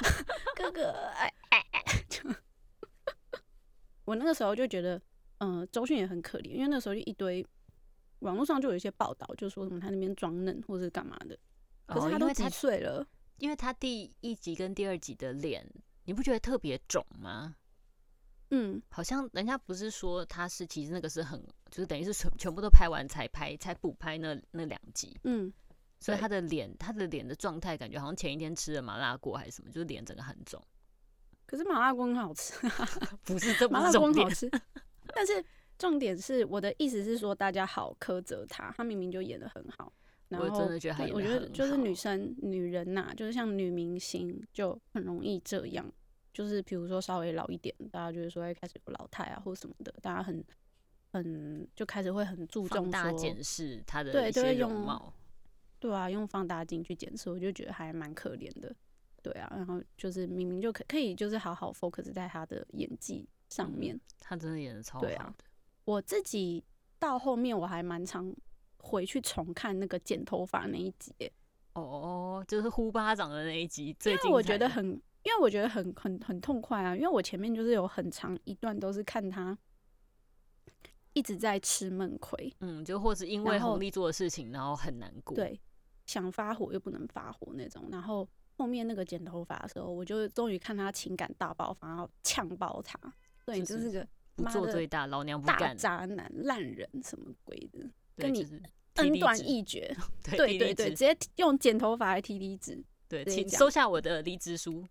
哥哥哎 我那个时候就觉得，嗯、周迅也很可怜，因为那时候就一堆网络上就有一些报道，就说什么他那边装嫩或者是干嘛的，可哦是他都几岁了，因为他第一集跟第二集的脸，你不觉得特别肿吗？嗯，好像人家不是说他是其实那个是很，就是等于是全全部都拍完才拍才补拍那那两集，嗯，所以他的脸他的脸的状态感觉好像前一天吃了麻辣锅还是什么，就是脸整个很肿。可是麻辣锅很好吃，不是这不麻辣锅很好吃，但是重点是我的意思是说，大家好苛责他，他明明就演的很好。然后我真的觉得他对我觉得就是女生、女人呐、就是像女明星就很容易这样，就是比如说稍微老一点，大家就是说哎开始有老态啊或什么的，大家很很就开始会很注重放大说，检视他的对就会用。对啊，用放大镜去检测，我就觉得还蛮可怜的。对啊，然后就是明明就可可以就是好好 focus 在他的演技上嗯面。他真的演的超好对啊，我自己到后面我还蛮常回去重看那个剪头发那一集，哦哦，就是呼巴掌的那一集最因为我觉得很，因为我觉得很很很痛快啊，因为我前面就是有很长一段都是看他一直在吃闷亏，嗯，就或是因为红利做的事情，然后很难过。，对，想发火又不能发火那种，然后后面那个剪头发的时候，我就终于看他情感大爆发，然后呛爆他，对你就是个不妈的做最大，老娘不大干。渣男、烂人什么鬼的，跟你恩断义绝。对对对直接用剪头发来提离职。对，请收下我的离职书。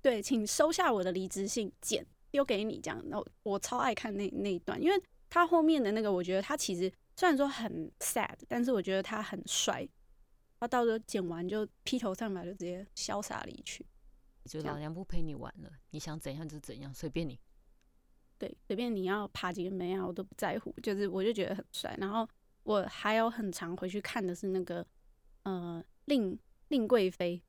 对，请收下我的离职信，剪丢给你这样。然后我超爱看那那一段，因为他后面的那个，我觉得他其实虽然说很 sad，但是我觉得他很帅。他到时候剪完就披头散发，就直接潇洒离去。就老娘不陪你玩了，你想怎样就怎样，随便你。对，随便你要爬几个妹啊，我都不在乎。就是我就觉得很帅。然后我还有很常回去看的是那个呃令令贵妃，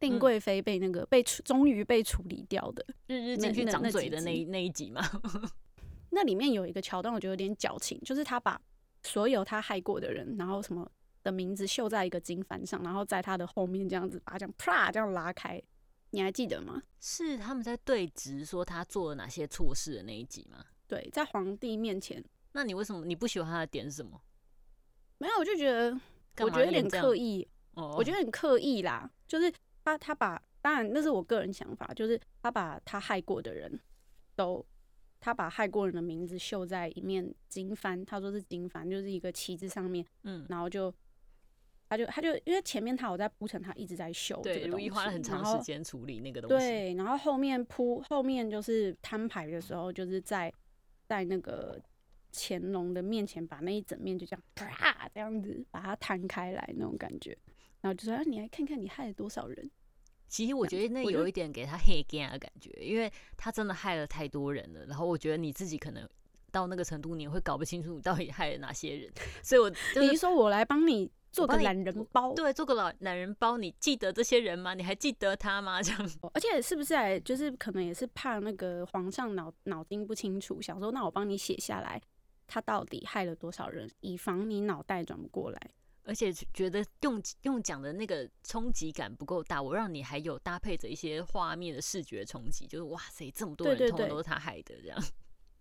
令嗯贵妃被那个被处终于被处理掉的。日日那进去长嘴的那一那一集嘛，那里面有一个桥段，我觉得有点矫情，就是他把所有他害过的人，然后什么的名字绣在一个经幡上，然后在他的后面这样子把它这样啪这样拉开，你还记得吗？是他们在对质说他做了哪些错事的那一集吗？对，在皇帝面前，那你为什么你不喜欢他的点是什么？没有，我就觉得我觉得有点刻意，哦，我觉得很刻意啦，就是他他把，当然那是我个人想法，就是他把他害过的人都，他把害过人的名字绣在一面经幡，他说是经幡，就是一个旗帜上面，嗯，然后就。他就他就因为前面他有在铺陈，他一直在修这对，如一个东西，花了很长时间处理那个东西。对，然后后面铺后面就是摊牌的时候，就是在在那个乾隆的面前，把那一整面就这样啪这样子把它摊开来那种感觉，然后就说、啊、你来看看你害了多少人。其实我觉得那有一点给他黑干的感觉，因为他真的害了太多人了。然后我觉得你自己可能到那个程度，你会搞不清楚你到底害了哪些人。所以我就是你是说我来帮你做个懒人包？对做个老懒人包，你记得这些人吗？你还记得他吗？这样而且是不是还就是可能也是怕那个皇上脑脑筋不清楚，想说那我帮你写下来，他到底害了多少人，以防你脑袋转不过来。而且觉得用用讲的那个冲击感不够大，我让你还有搭配着一些画面的视觉冲击，就是哇塞，这么多人对对对通通都是他害的，这样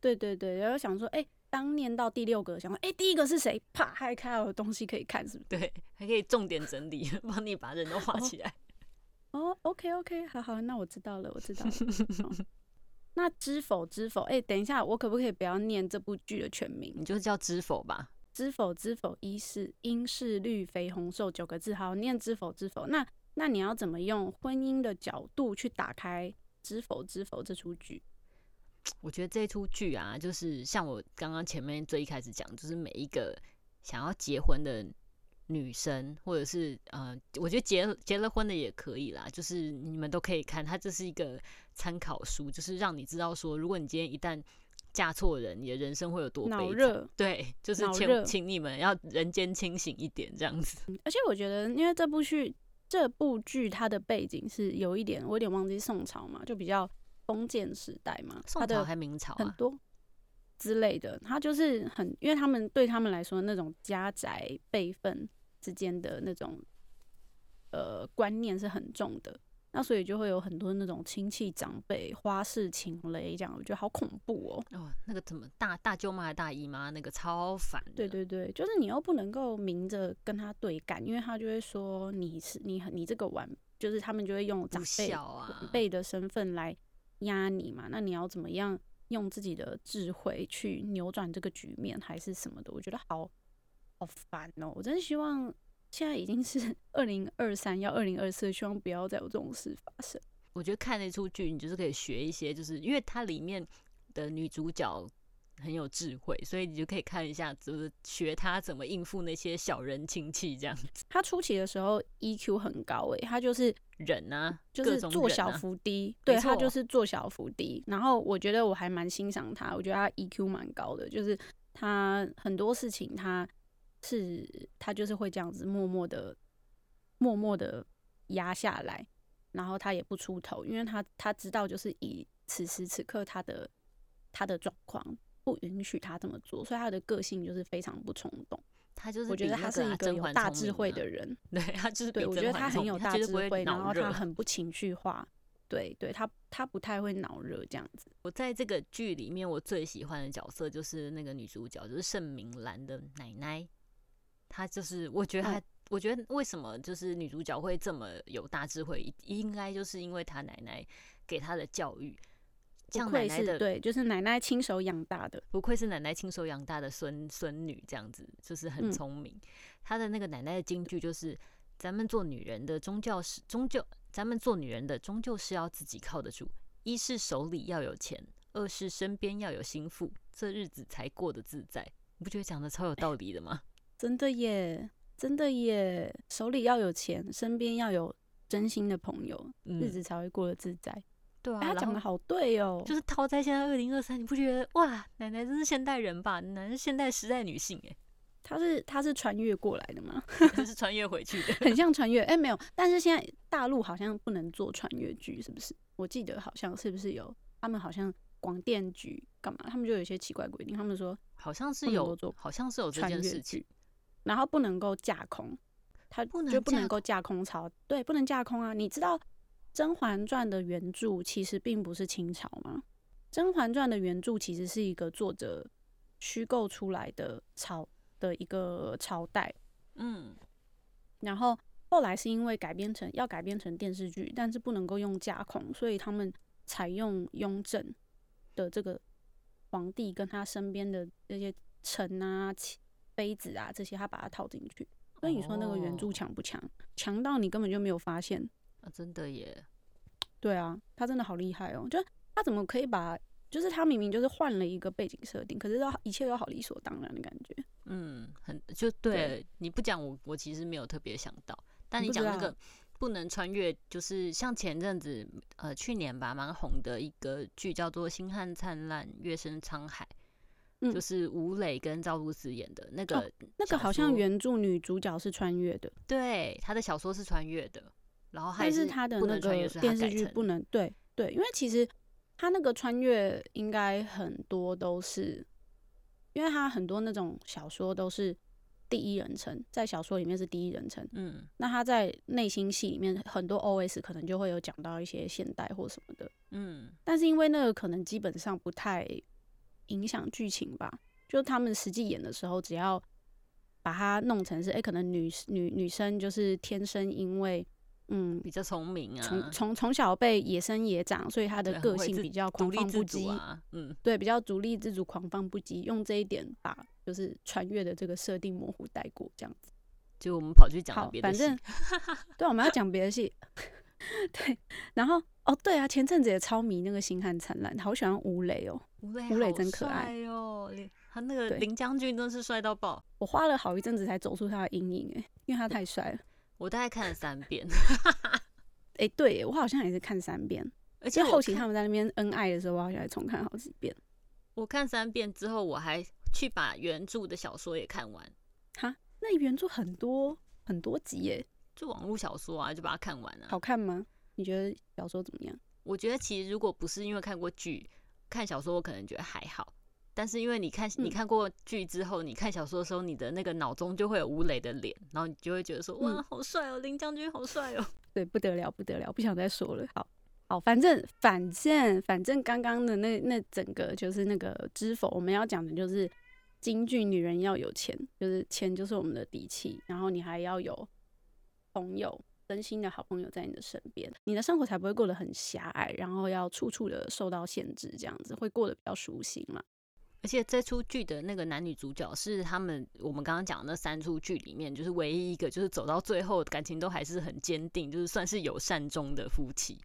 对对对，然后想说，哎、当念到第六个，想说，哎、第一个是谁？啪，还看到有东西可以看，是不是？对，还可以重点整理，帮你把人都画起来。哦，OK OK，好好，那我知道了，我知道了。好那知否知否？哎、等一下，我可不可以不要念这部剧的全名？你就叫知否吧。知否知否，一是应是绿肥红瘦九个字，好念知否知否。那那你要怎么用婚姻的角度去打开知否知否这出剧？我觉得这出剧啊，就是像我刚刚前面最一开始讲，就是每一个想要结婚的女生，或者是呃，我觉得结结了婚的也可以啦，就是你们都可以看，它这是一个参考书，就是让你知道说，如果你今天一旦嫁错人，你的人生会有多悲惨。对，就是请请你们要人间清醒一点，这样子。而且我觉得，因为这部剧这部剧它的背景是有一点，我有点忘记宋朝嘛，就比较封建时代嘛，宋朝还明朝啊？很多之类的，他就是很，因为他们对他们来说那种家宅辈分之间的那种呃观念是很重的，那所以就会有很多那种亲戚长辈花式情雷，这样我觉得好恐怖哦。哦，那个怎么大大舅妈、大姨妈那个超烦。对对对，就是你又不能够明着跟他对干，因为他就会说你是你很你这个晚，就是他们就会用长辈晚辈的身份来压你嘛。那你要怎么样用自己的智慧去扭转这个局面，还是什么的？我觉得好好烦哦！我真希望现在已经是 二零二三，要二零二四，希望不要再有这种事发生。我觉得看那出剧，你就是可以学一些，就是因为它里面的女主角很有智慧，所以你就可以看一下，就是学他怎么应付那些小人亲戚这样子。他初期的时候 EQ 很高诶、他就是忍啊，就是做小伏低，没对他就是做小伏低。然后我觉得我还蛮欣赏他，我觉得他 EQ 蛮高的，就是他很多事情他是他就是会这样子默默的、默默的压下来，然后他也不出头，因为他他知道就是以此时此刻他的他的状况不允许他这么做，所以他的个性就是非常不冲动。他就是我觉得他是一个有大智慧的人。对他就是对，我觉得他很有大智慧，然后他很不情绪化。对，对他他不太会脑热这样子。我在这个剧里面，我最喜欢的角色就是那个女主角，就是盛明兰的奶奶。她就是，我觉得她，哦我觉得为什么就是女主角会这么有大智慧，应该就是因为她奶奶给她的教育。不愧像奶奶的，是对，就是奶奶亲手养大的。不愧是奶奶亲手养大的孙孙女，这样子就是很嗯聪明。她的那个奶奶的金句就是：咱们做女人的终究是终究，咱们做女人的终究是要自己靠得住。一是手里要有钱，二是身边要有心腹，这日子才过得自在。你不觉得讲的超有道理的吗？真的耶，真的耶，手里要有钱，身边要有真心的朋友，日嗯，子才会过得自在。对啊，哎他讲的好对哦，就是套在现在二零二三，你不觉得哇，奶奶真是现代人吧？奶奶是现代时代女性哎，她是她是穿越过来的吗？她是穿越回去的。很 像穿越，哎、没有，但是现在大陆好像不能做穿越剧，是不是？我记得好像是不是有他们好像广电局干嘛，他们就有一些奇怪规定，他们说好像是有做，好像是有这穿越件事情剧。，然后不能够架空，他就不能架够架空朝，对，不能架空啊！你知道《甄嬛传》的原著其实并不是清朝嘛？《甄嬛传》的原著其实是一个作者虚构出来的朝的一个朝代，嗯，然后后来是因为改编成要改编成电视剧，但是不能够用架空，所以他们采用雍正的这个皇帝跟他身边的那些臣啊、妻妃子啊这些，他把它套进去。所以你说那个原著哦强不强？强到你根本就没有发现。啊，真的耶。对啊，他真的好厉害哦！就他怎么可以把，就是他明明就是换了一个背景设定，可是都一切都好理所当然的感觉。嗯，很就对你不讲我，我其实没有特别想到。但你讲那个不能穿越，就是像前阵子呃去年吧，蛮红的一个剧叫做《星汉灿烂，月升沧海》，嗯就是吴磊跟赵露思演的那个、那个好像原著女主角是穿越的，对他的小说是穿越的，然后还但是他的那个电视剧不能对对，因为其实他那个穿越应该很多都是，因为他很多那种小说都是第一人称，在小说里面是第一人称，嗯。那他在内心戏里面很多 OS 可能就会有讲到一些现代或什么的，嗯。但是因为那个可能基本上不太影响剧情吧，就他们实际演的时候，只要把它弄成是，哎、可能女女女生就是天生因为嗯比较聪明啊，从从从小被野生野长，所以他的个性比较狂放不羁，啊，嗯对，比较独立自主、狂放不羁，用这一点把就是穿越的这个设定模糊带过，这样子。就我们跑去讲好，别的戏，反 正对，我们要讲别的戏。对，然后哦，对啊，前阵子也超迷那个《星汉灿烂》，好喜欢吴磊哦。吴磊吴磊真可爱帅哦，林他那个林将军真是帅到爆。我花了好一阵子才走出他的阴影，哎，因为他太帅了。我大概看了三遍，哎，对我好像也是看三遍，而且后期他们在那边恩爱的时候，我好像还重看好几遍。我看三遍之后，我还去把原著的小说也看完。哈，那原著很多很多集耶，就网络小说啊，就把它看完了。好看吗？你觉得小说怎么样？我觉得其实如果不是因为看过剧，看小说我可能觉得还好。但是因为你看你看过剧之后，你看小说的时候，你的那个脑中就会有吴磊的脸，然后你就会觉得说哇，好帅哦，林将军好帅哦。对，不得了，不得了，不想再说了。好，好，反正反正反正刚刚的那那整个就是那个知否，我们要讲的就是京剧女人要有钱，就是钱就是我们的底气，然后你还要有朋友。真心的好朋友在你的身边，你的生活才不会过得很狭隘，然后要处处的受到限制，这样子会过得比较舒心嘛。而且这出剧的那个男女主角是他们我们刚刚讲的那三出剧里面，就是唯一一个就是走到最后感情都还是很坚定，就是算是有善终的夫妻。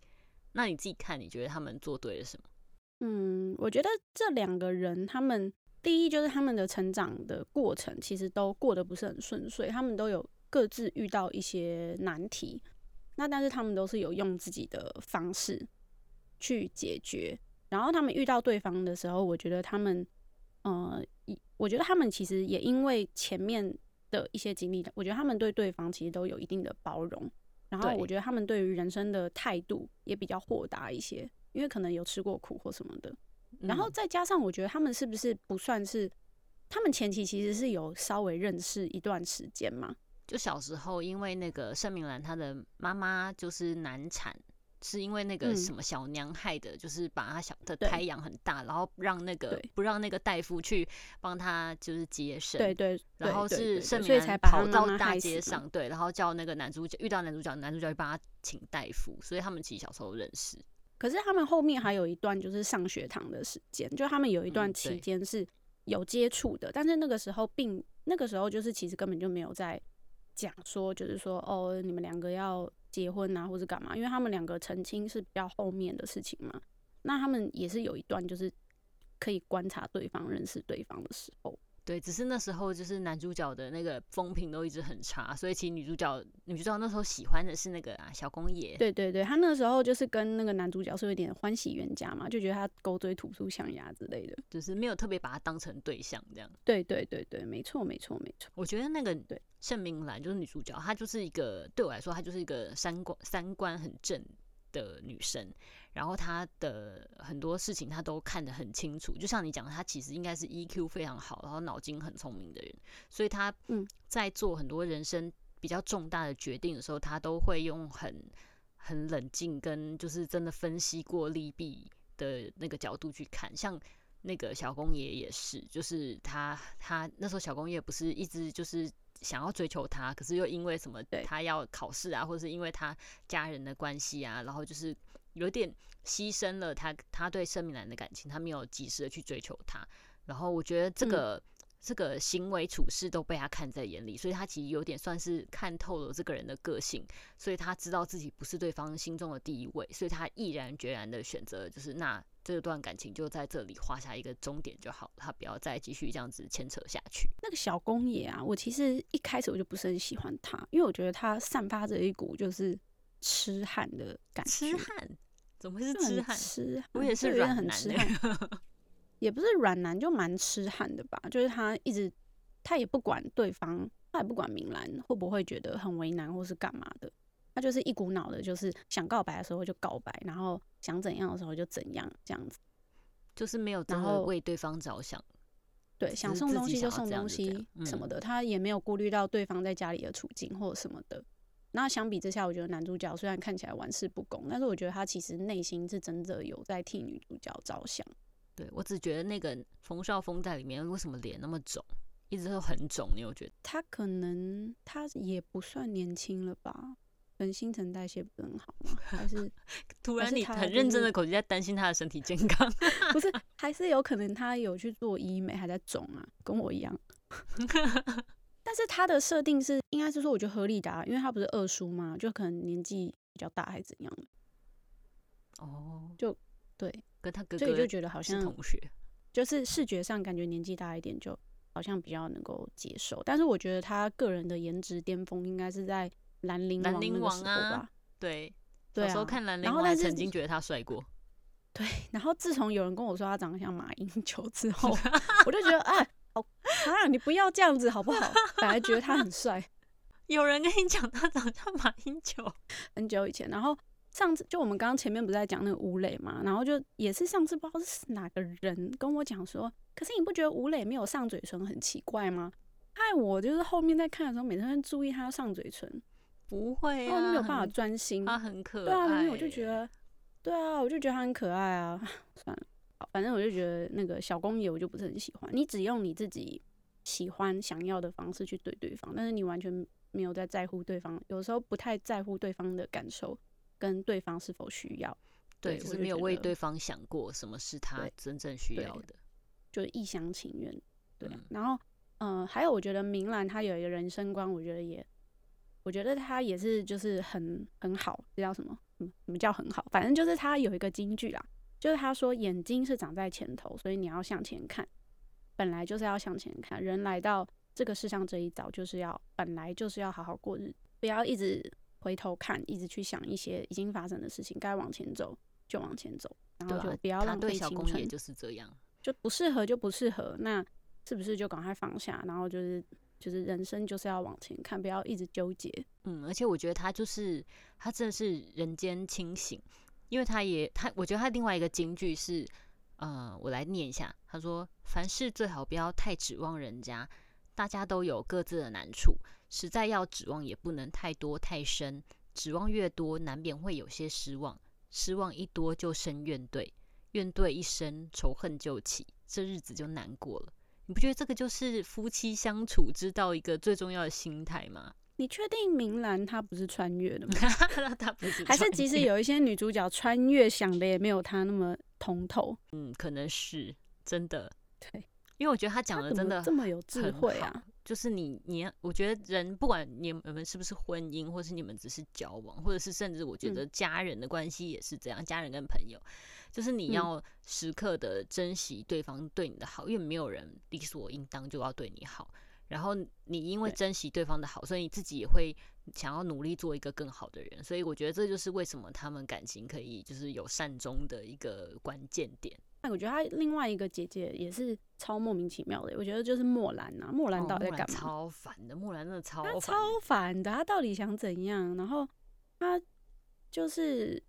那你自己看，你觉得他们做对了什么？嗯，我觉得这两个人，他们第一就是他们的成长的过程其实都过得不是很顺遂，他们都有。各自遇到一些难题，那但是他们都是有用自己的方式去解决。然后他们遇到对方的时候，我觉得他们，呃，我觉得他们其实也因为前面的一些经历，我觉得他们对对方其实都有一定的包容。然后我觉得他们对于人生的态度也比较豁达一些，因为可能有吃过苦或什么的。然后再加上我觉得他们是不是不算是，他们前期其实是有稍微认识一段时间嘛？就小时候，因为那个盛明兰她的妈妈就是难产，是因为那个什么小娘害的，就是把她小的胎养很大，然后让那个不让那个大夫去帮他就是接生，对对，然后是盛明才跑到大街上，对，然后叫那个男主角遇到男主角，男主角就帮他请大夫，所以他们其实小时候认识。可是他们后面还有一段就是上学堂的时间，就他们有一段期间是有接触的，但是那个时候并那个时候就是其实根本就没有在。讲说就是说哦，你们两个要结婚啊，或者干嘛？因为他们两个澄清是比较后面的事情嘛。那他们也是有一段就是可以观察对方、认识对方的时候。对，只是那时候就是男主角的那个风评都一直很差，所以其实女主角女主角那时候喜欢的是那个啊小公爷。对对对，他那时候就是跟那个男主角是有点欢喜冤家嘛，就觉得他狗嘴吐出象牙之类的，就是没有特别把他当成对象这样。对对对对，没错没错没错。我觉得那个对盛明兰就是女主角，她就是一个对我来说，她就是一个三观三观很正的女生。然后他的很多事情他都看得很清楚，就像你讲，他其实应该是 EQ 非常好，然后脑筋很聪明的人，所以他嗯。在做很多人生比较重大的决定的时候，他都会用很很冷静跟就是真的分析过利弊的那个角度去看。像那个小公爷也是，就是他他那时候小公爷不是一直就是想要追求他，可是又因为什么他要考试啊，或者是因为他家人的关系啊，然后就是有点。牺牲了他，他对盛明兰的感情，他没有及时的去追求他。然后我觉得这个这个行为处事都被他看在眼里，所以他其实有点算是看透了这个人的个性，所以他知道自己不是对方心中的第一位，所以他毅然决然的选择，就是那这段感情就在这里画下一个终点就好，他不要再继续这样子牵扯下去。那个小公爷啊，我其实一开始我就不是很喜欢他，因为我觉得他散发着一股就是痴汉的感觉。痴汉。怎么会是痴汉？痴，我也是软男，也不是软男，就蛮痴汉的吧。就是他一直，他也不管对方，他也不管明兰会不会觉得很为难或是干嘛的，他就是一股脑的，就是想告白的时候就告白，然后想怎样的时候就怎样，这样子，就是没有然后为对方着想。对，想送东西就送东西什么的，他也没有顾虑到对方在家里的处境或者什么的。那相比之下，我觉得男主角虽然看起来玩世不恭，但是我觉得他其实内心是真的有在替女主角着想。对我只觉得那个冯绍峰在里面为什么脸那么肿，一直都很肿，你有觉得？他可能他也不算年轻了吧？能新陈代谢不是很好吗？还是 突然你很认真的口气在担心他的身体健康？不是，还是有可能他有去做医美，还在肿啊，跟我一样。但是他的设定是，应该是说，我觉得合理的，因为他不是二叔嘛，就可能年纪比较大，还是怎样的。哦，就对，跟他哥哥，所以就觉得好像同学，就是视觉上感觉年纪大一点，就好像比较能够接受。但是我觉得他个人的颜值巅峰应该是在兰陵兰陵王啊，对，对，有时候看兰陵王，曾经觉得他帅过。对，然后自从有人跟我说他长得像马英九之 后，我就觉得啊，好啊，你不要这样子好不好？本来觉得他很帅，有人跟你讲他长得像马英九，很久以前，然后上次就我们刚刚前面不是在讲那个吴磊嘛，然后就也是上次不知道是哪个人跟我讲说，可是你不觉得吴磊没有上嘴唇很奇怪吗？害我就是后面在看的时候，每天注意他上嘴唇，不会然后就啊，没有办法专心。他很可对啊，因爱为我就觉得，对啊，我就觉得他很可爱啊。算了，反正我就觉得那个小公爷我就不是很喜欢。你只用你自己喜欢、想要的方式去对对方，但是你完全没有在在乎对方，有时候不太在乎对方的感受跟对方是否需要，对，对就是没有为对方想过什么是他真正需要的。就是一厢情愿。对然后嗯、呃还有我觉得明兰她有一个人生观，我觉得也，我觉得她也是就是很很好，这叫什么？嗯，什么叫很好？反正就是她有一个金句啦，就是她说眼睛是长在前头，所以你要向前看，本来就是要向前看。人来到这个世上这一遭，就是要本来就是要好好过日子，不要一直回头看，一直去想一些已经发生的事情，该往前走就往前走，然后就不要浪费青春。就是这样。就不适合就不适合，那是不是就赶快放下？然后就是就是人生就是要往前看，不要一直纠结。嗯，而且我觉得他就是他真的是人间清醒，因为他也他，我觉得他另外一个金句是，呃，我来念一下，他说：“凡事最好不要太指望人家，大家都有各自的难处，实在要指望也不能太多太深，指望越多，难免会有些失望，失望一多就生怨怼，怨怼一生，仇恨就起，这日子就难过了。”你不觉得这个就是夫妻相处之道一个最重要的心态吗？你确定明兰她不是穿越的吗？他他不是还是即使有一些女主角穿越想的也没有她那么通透？嗯，可能是真的，对，因为我觉得她讲的真的这么有智慧啊？就是你你要，我觉得人不管你们是不是婚姻，或是你们只是交往，或者是甚至我觉嗯得家人的关系也是这样，家人跟朋友，就是你嗯要时刻的珍惜对方对你的好，因为没有人理所应当就要对你好。然后你因为珍惜对方的好，所以你自己也会想要努力做一个更好的人。所以我觉得这就是为什么他们感情可以就是有善终的一个关键点。那我觉得他另外一个姐姐也是超莫名其妙的，我觉得就是莫兰呐、莫兰到底在干嘛？超烦的，莫兰真的超他超烦的。烦的，他到底想怎样？然后他就是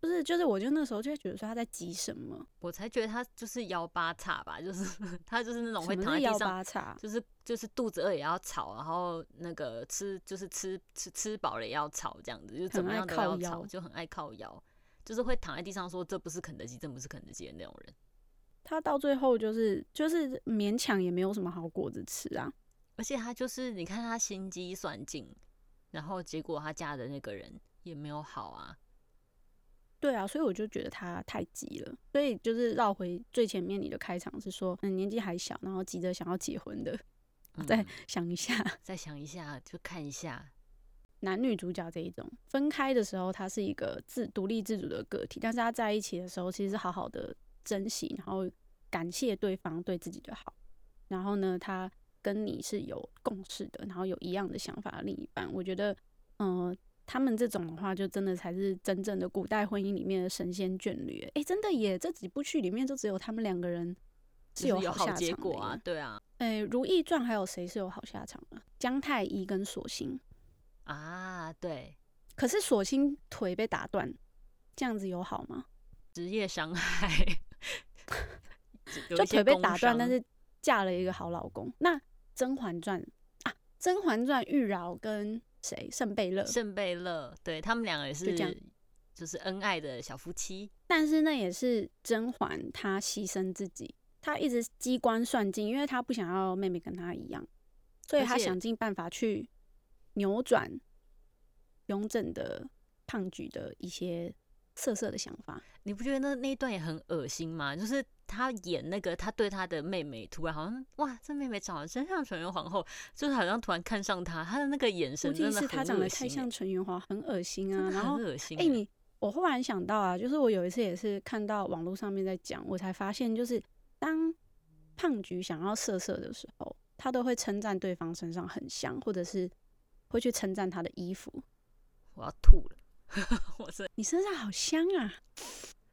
不是就是，我就那时候就会觉得说他在急什么？我才觉得他就是幺八叉吧，就是 他就是那种会躺在地上？就是就是肚子饿也要吵，然后那个吃就是吃吃吃饱了也要吵，这样子，就怎么样都要吵，就很爱靠腰，就是会躺在地上说这不是肯德基，这不是肯德基的那种人。他到最后就是就是勉强也没有什么好果子吃啊。而且他就是你看他心机算尽，然后结果他嫁的那个人也没有好啊。对啊，所以我就觉得他太急了。所以就是绕回最前面你的开场是说，嗯，年纪还小，然后急着想要结婚的，再嗯想一下 再想一下，就看一下，男女主角这一种分开的时候，他是一个自独立自主的个体，但是他在一起的时候，其实是好好的珍惜，然后感谢对方对自己的好。然后呢，他跟你是有共识的，然后有一样的想法的另一半，我觉得，嗯、他们这种的话，就真的才是真正的古代婚姻里面的神仙眷侣。哎，真的耶！这几部剧里面就只有他们两个人就是有有好结果啊，耶。对啊，哎，《如懿传》还有谁是有好下场啊？姜太医跟索性。啊，对，可是索性腿被打断，这样子有好吗？职业伤害，就腿被打断，但是嫁了一个好老公。那《甄嬛传》啊，《甄嬛传》玉娆跟谁？圣贝勒。圣贝勒，对他们两个也就这样是就是恩爱的小夫妻，但是那也是甄嬛她牺牲自己，她一直机关算尽，因为她不想要妹妹跟她一样，所以她而且想尽办法去扭转雍正的胖举的一些色色的想法。你不觉得那那一段也很恶心吗？就是他演那个，他对他的妹妹突然好像哇，这妹妹长得真像纯元皇后，就是好像突然看上他，他的那个眼神真的是她很恶心欸，长得太像纯元皇，很恶心啊。然后很恶心哎、欸。你我忽然想到啊，就是我有一次也是看到网络上面在讲，我才发现，就是当胖菊想要色色的时候，他都会称赞对方身上很香，或者是会去称赞他的衣服。我要吐了，我是你身上好香啊！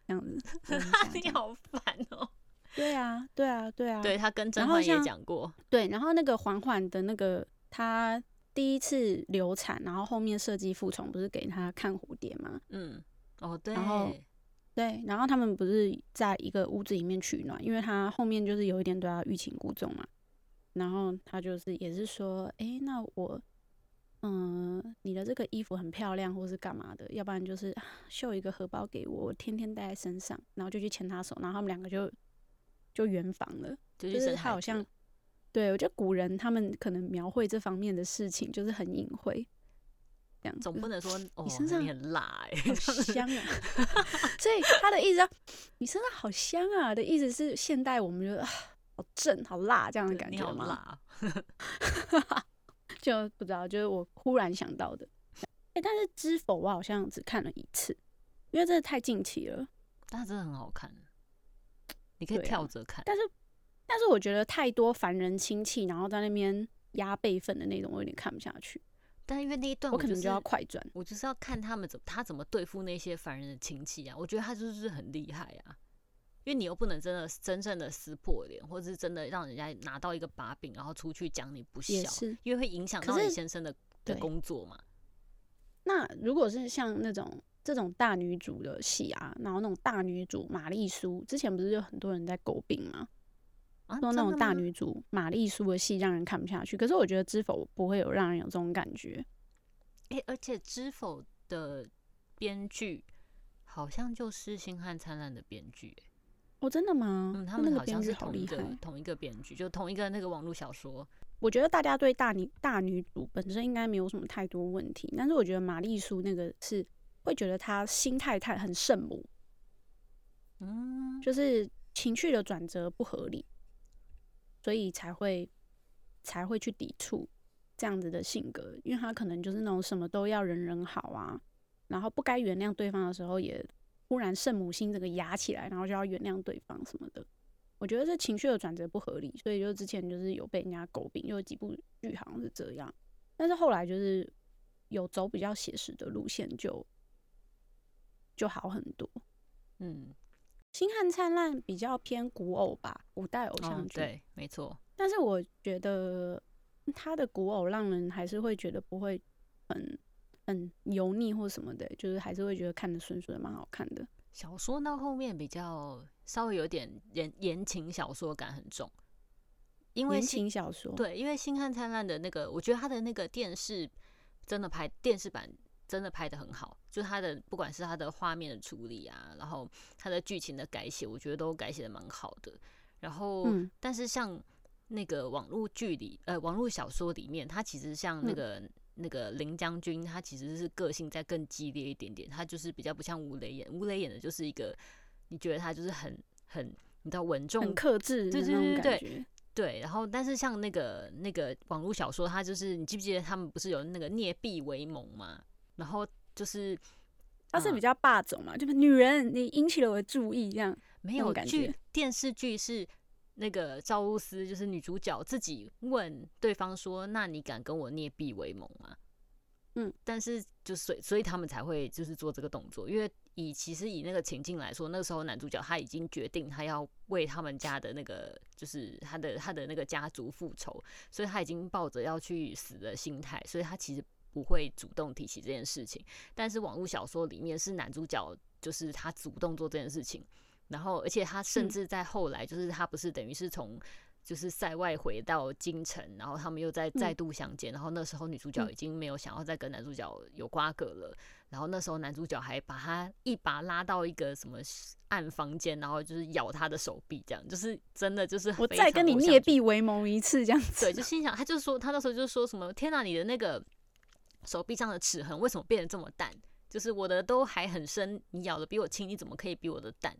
这样子。你好烦哦。对啊，对啊，对啊。对他跟甄嬛也讲过。对，然后那个嬛嬛的那个她第一次流产，然后后面设计复宠不是给她看蝴蝶吗？嗯，哦对。然后对，然后他们不是在一个屋子里面取暖，因为他后面就是有一点对她欲擒故纵嘛。然后他就是也是说，哎，那我。嗯，你的这个衣服很漂亮，或是干嘛的？要不然就是绣一个荷包给我，我天天带在身上，然后就去牵他手，然后他们两个就就圆房了。就是他好像，对我觉得古人他们可能描绘这方面的事情就是很隐晦，这样总不能说你身上很辣哎，好香啊。所以他的意思，你身上好香啊的意思是现代我们觉得好正好辣这样的感觉吗？就不知道，就是我忽然想到的。哎，但是《知否》我好像只看了一次，因为真的太近期了。但真的很好看，你可以跳着看。但是，但是我觉得太多凡人亲戚，然后在那边压辈分的那种，我有点看不下去。但因为那一段，我可能就要快转。我就是要看他们怎他怎么对付那些凡人的亲戚啊！我觉得他就是很厉害啊。因为你又不能真的真正的撕破脸，或者是真的让人家拿到一个把柄，然后出去讲你不孝，因为会影响到你先生的的工作嘛。那如果是像那种这种大女主的戏啊，然后那种大女主玛丽苏，之前不是有很多人在诟病吗？说那种大女主玛丽苏的戏让人看不下去。可是我觉得《知否》不会有让人有这种感觉。哎，而且《知否》的编剧好像就是《星汉灿烂》的编剧，哎。哦，真的吗？嗯，他们好像是同一个同一个编剧，就同一个那个网络小说。我觉得大家对大女大女主本身应该没有什么太多问题，但是我觉得玛丽苏那个是会觉得她心态太很圣母，嗯，就是情绪的转折不合理，所以才会才会去抵触这样子的性格，因为她可能就是那种什么都要人人好啊，然后不该原谅对方的时候也。忽然圣母心这个压起来，然后就要原谅对方什么的，我觉得这情绪的转折不合理，所以就之前就是有被人家诟病，有几部剧好像是这样，但是后来就是有走比较写实的路线，就就好很多。嗯，星汉灿烂比较偏古偶吧，古代偶像剧，对，没错。但是我觉得他的古偶让人还是会觉得不会很。很油腻或什么的，就是还是会觉得看的顺顺的，蛮好看的。小说到后面比较稍微有点言言情小说感很重，因为言情小说对，因为《星汉灿烂》的那个，我觉得他的那个电视真的拍电视版真的拍的很好，就是他的不管是他的画面的处理啊，然后他的剧情的改写，我觉得都改写的蛮好的。然后，但是像那个网络剧里，呃，网络小说里面，它其实像那个。那个林将军，他其实是个性再更激烈一点点，他就是比较不像吴磊演，吴磊演的就是一个，你觉得他就是很很，你知道稳重、很克制，对对对对对。然后，但是像那个那个网络小说，他就是你记不记得他们不是有那个聂壁为盟嘛？然后就是他是比较霸总嘛，就是女人你引起了我的注意，这样没有感觉。电视剧是。那个赵露思就是女主角，自己问对方说：“那你敢跟我捏臂为盟吗？”嗯，但是就所所以他们才会就是做这个动作，因为以其实以那个情境来说，那个时候男主角他已经决定他要为他们家的那个就是他的他的那个家族复仇，所以他已经抱着要去死的心态，所以他其实不会主动提起这件事情。但是网络小说里面是男主角就是他主动做这件事情。然后，而且他甚至在后来，就是他不是等于是从就是塞外回到京城，然后他们又再再度相见。然后那时候女主角已经没有想要再跟男主角有瓜葛了。然后那时候男主角还把他一把拉到一个什么暗房间，然后就是咬他的手臂，这样就是真的就是我再跟你灭臂为盟一次这样子。对，就心想他就说他那时候就说什么天哪，你的那个手臂上的齿痕为什么变得这么淡？就是我的都还很深，你咬的比我轻，你怎么可以比我的淡？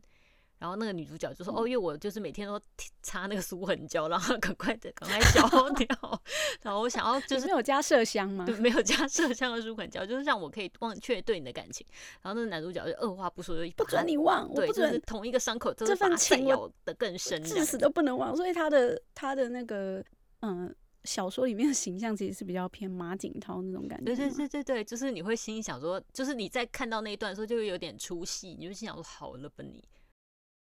然后那个女主角就说：“哦，因为我就是每天都擦那个舒痕胶，然后赶快的赶快消掉。然后我想要就是没有加麝香吗？对，没有加麝香的舒痕胶，就是让我可以忘却对你的感情。然后那个男主角就二话不说就不准你忘，对，就是同一个伤口，这份情咬的更深，至死都不能忘。所以他的他的那个嗯小说里面的形象其实是比较偏马景涛那种感觉。对对对对对，就是你会心想说，就是你在看到那一段的时候，就会有点出戏，你就心想说，好了吧你。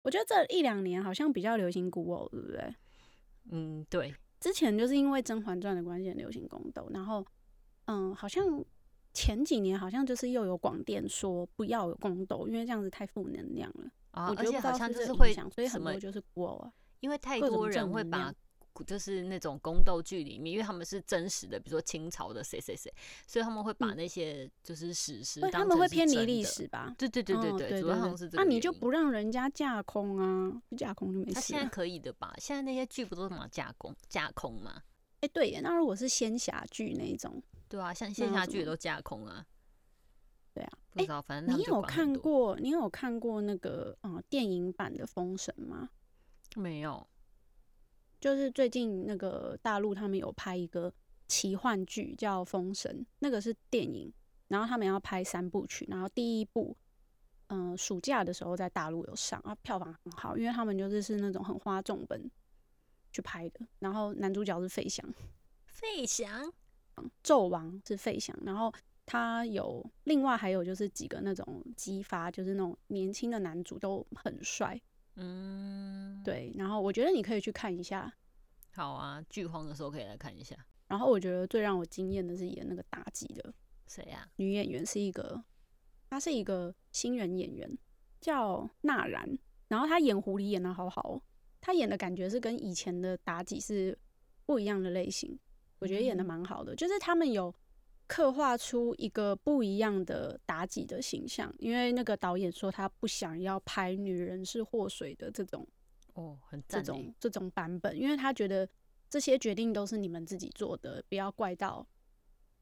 我觉得这一两年好像比较流行古偶，对不对？嗯，对。之前就是因为《甄嬛传》的关系很流行宫斗，然后嗯，好像前几年好像就是又有广电说不要有宫斗，因为这样子太负能量了。啊，而且好像就是会，所以很多就是古偶啊，因为太多人会把。就是那种宫斗剧里面，因为他们是真实的，比如说清朝的谁谁谁，所以他们会把那些就是史实，他们会偏离历史吧？对对对对对，主要好像是这个。那你就不让人家架空啊？架空就没事。他现在可以的吧？现在那些剧不都是么架空架空吗？哎，对耶。那如果是仙侠剧那种，对啊，像仙侠剧也都架空啊。对啊，不知道，反正你有看过？你有看过那个嗯电影版的《封神》吗？没有。就是最近那个大陆他们有拍一个奇幻剧叫《封神》，那个是电影，然后他们要拍三部曲，然后第一部，嗯，暑假的时候在大陆有上啊，票房很好，因为他们就是是那种很花重本去拍的，然后男主角是费翔，费翔，纣王是费翔，然后他有另外还有就是几个那种激发，就是那种年轻的男主都很帅。嗯，对，然后我觉得你可以去看一下。好啊，剧荒的时候可以来看一下。然后我觉得最让我惊艳的是演那个妲己的谁呀？女演员是一个，她是一个新人演员，叫纳然。然后她演狐狸演的好好，她演的感觉是跟以前的妲己是不一样的类型，我觉得演的蛮好的。就是他们有。刻画出一个不一样的妲己的形象，因为那个导演说他不想要拍女人是祸水的这种哦，很这种这种版本，因为他觉得这些决定都是你们自己做的，不要怪到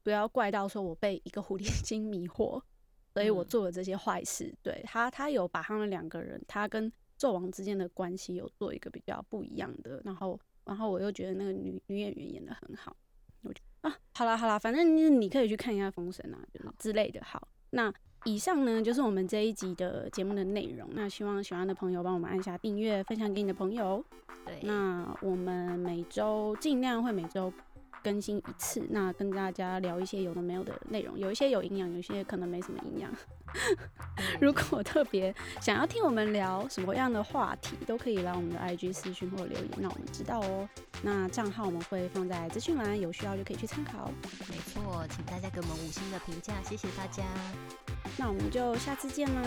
不要怪到说我被一个狐狸 精迷惑，所以我做了这些坏事。对他，他有把他们两个人，他跟纣王之间的关系有做一个比较不一样的，然后然后我又觉得那个女女演员演的很好。啊，好啦好啦，反正你可以去看一下《封神》啊，之类的。好，那以上呢就是我们这一集的节目的内容。那希望喜欢的朋友帮我们按下订阅，分享给你的朋友。对，那我们每周尽量会每周。更新一次，那跟大家聊一些有的没有的内容，有一些有营养，有一些可能没什么营养。如果特别想要听我们聊什么样的话题，都可以来我们的 IG 私讯或留言，让我们知道哦。那账号我们会放在资讯栏，有需要就可以去参考。没错，请大家给我们五星的评价，谢谢大家。那我们就下次见啦，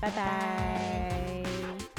拜拜。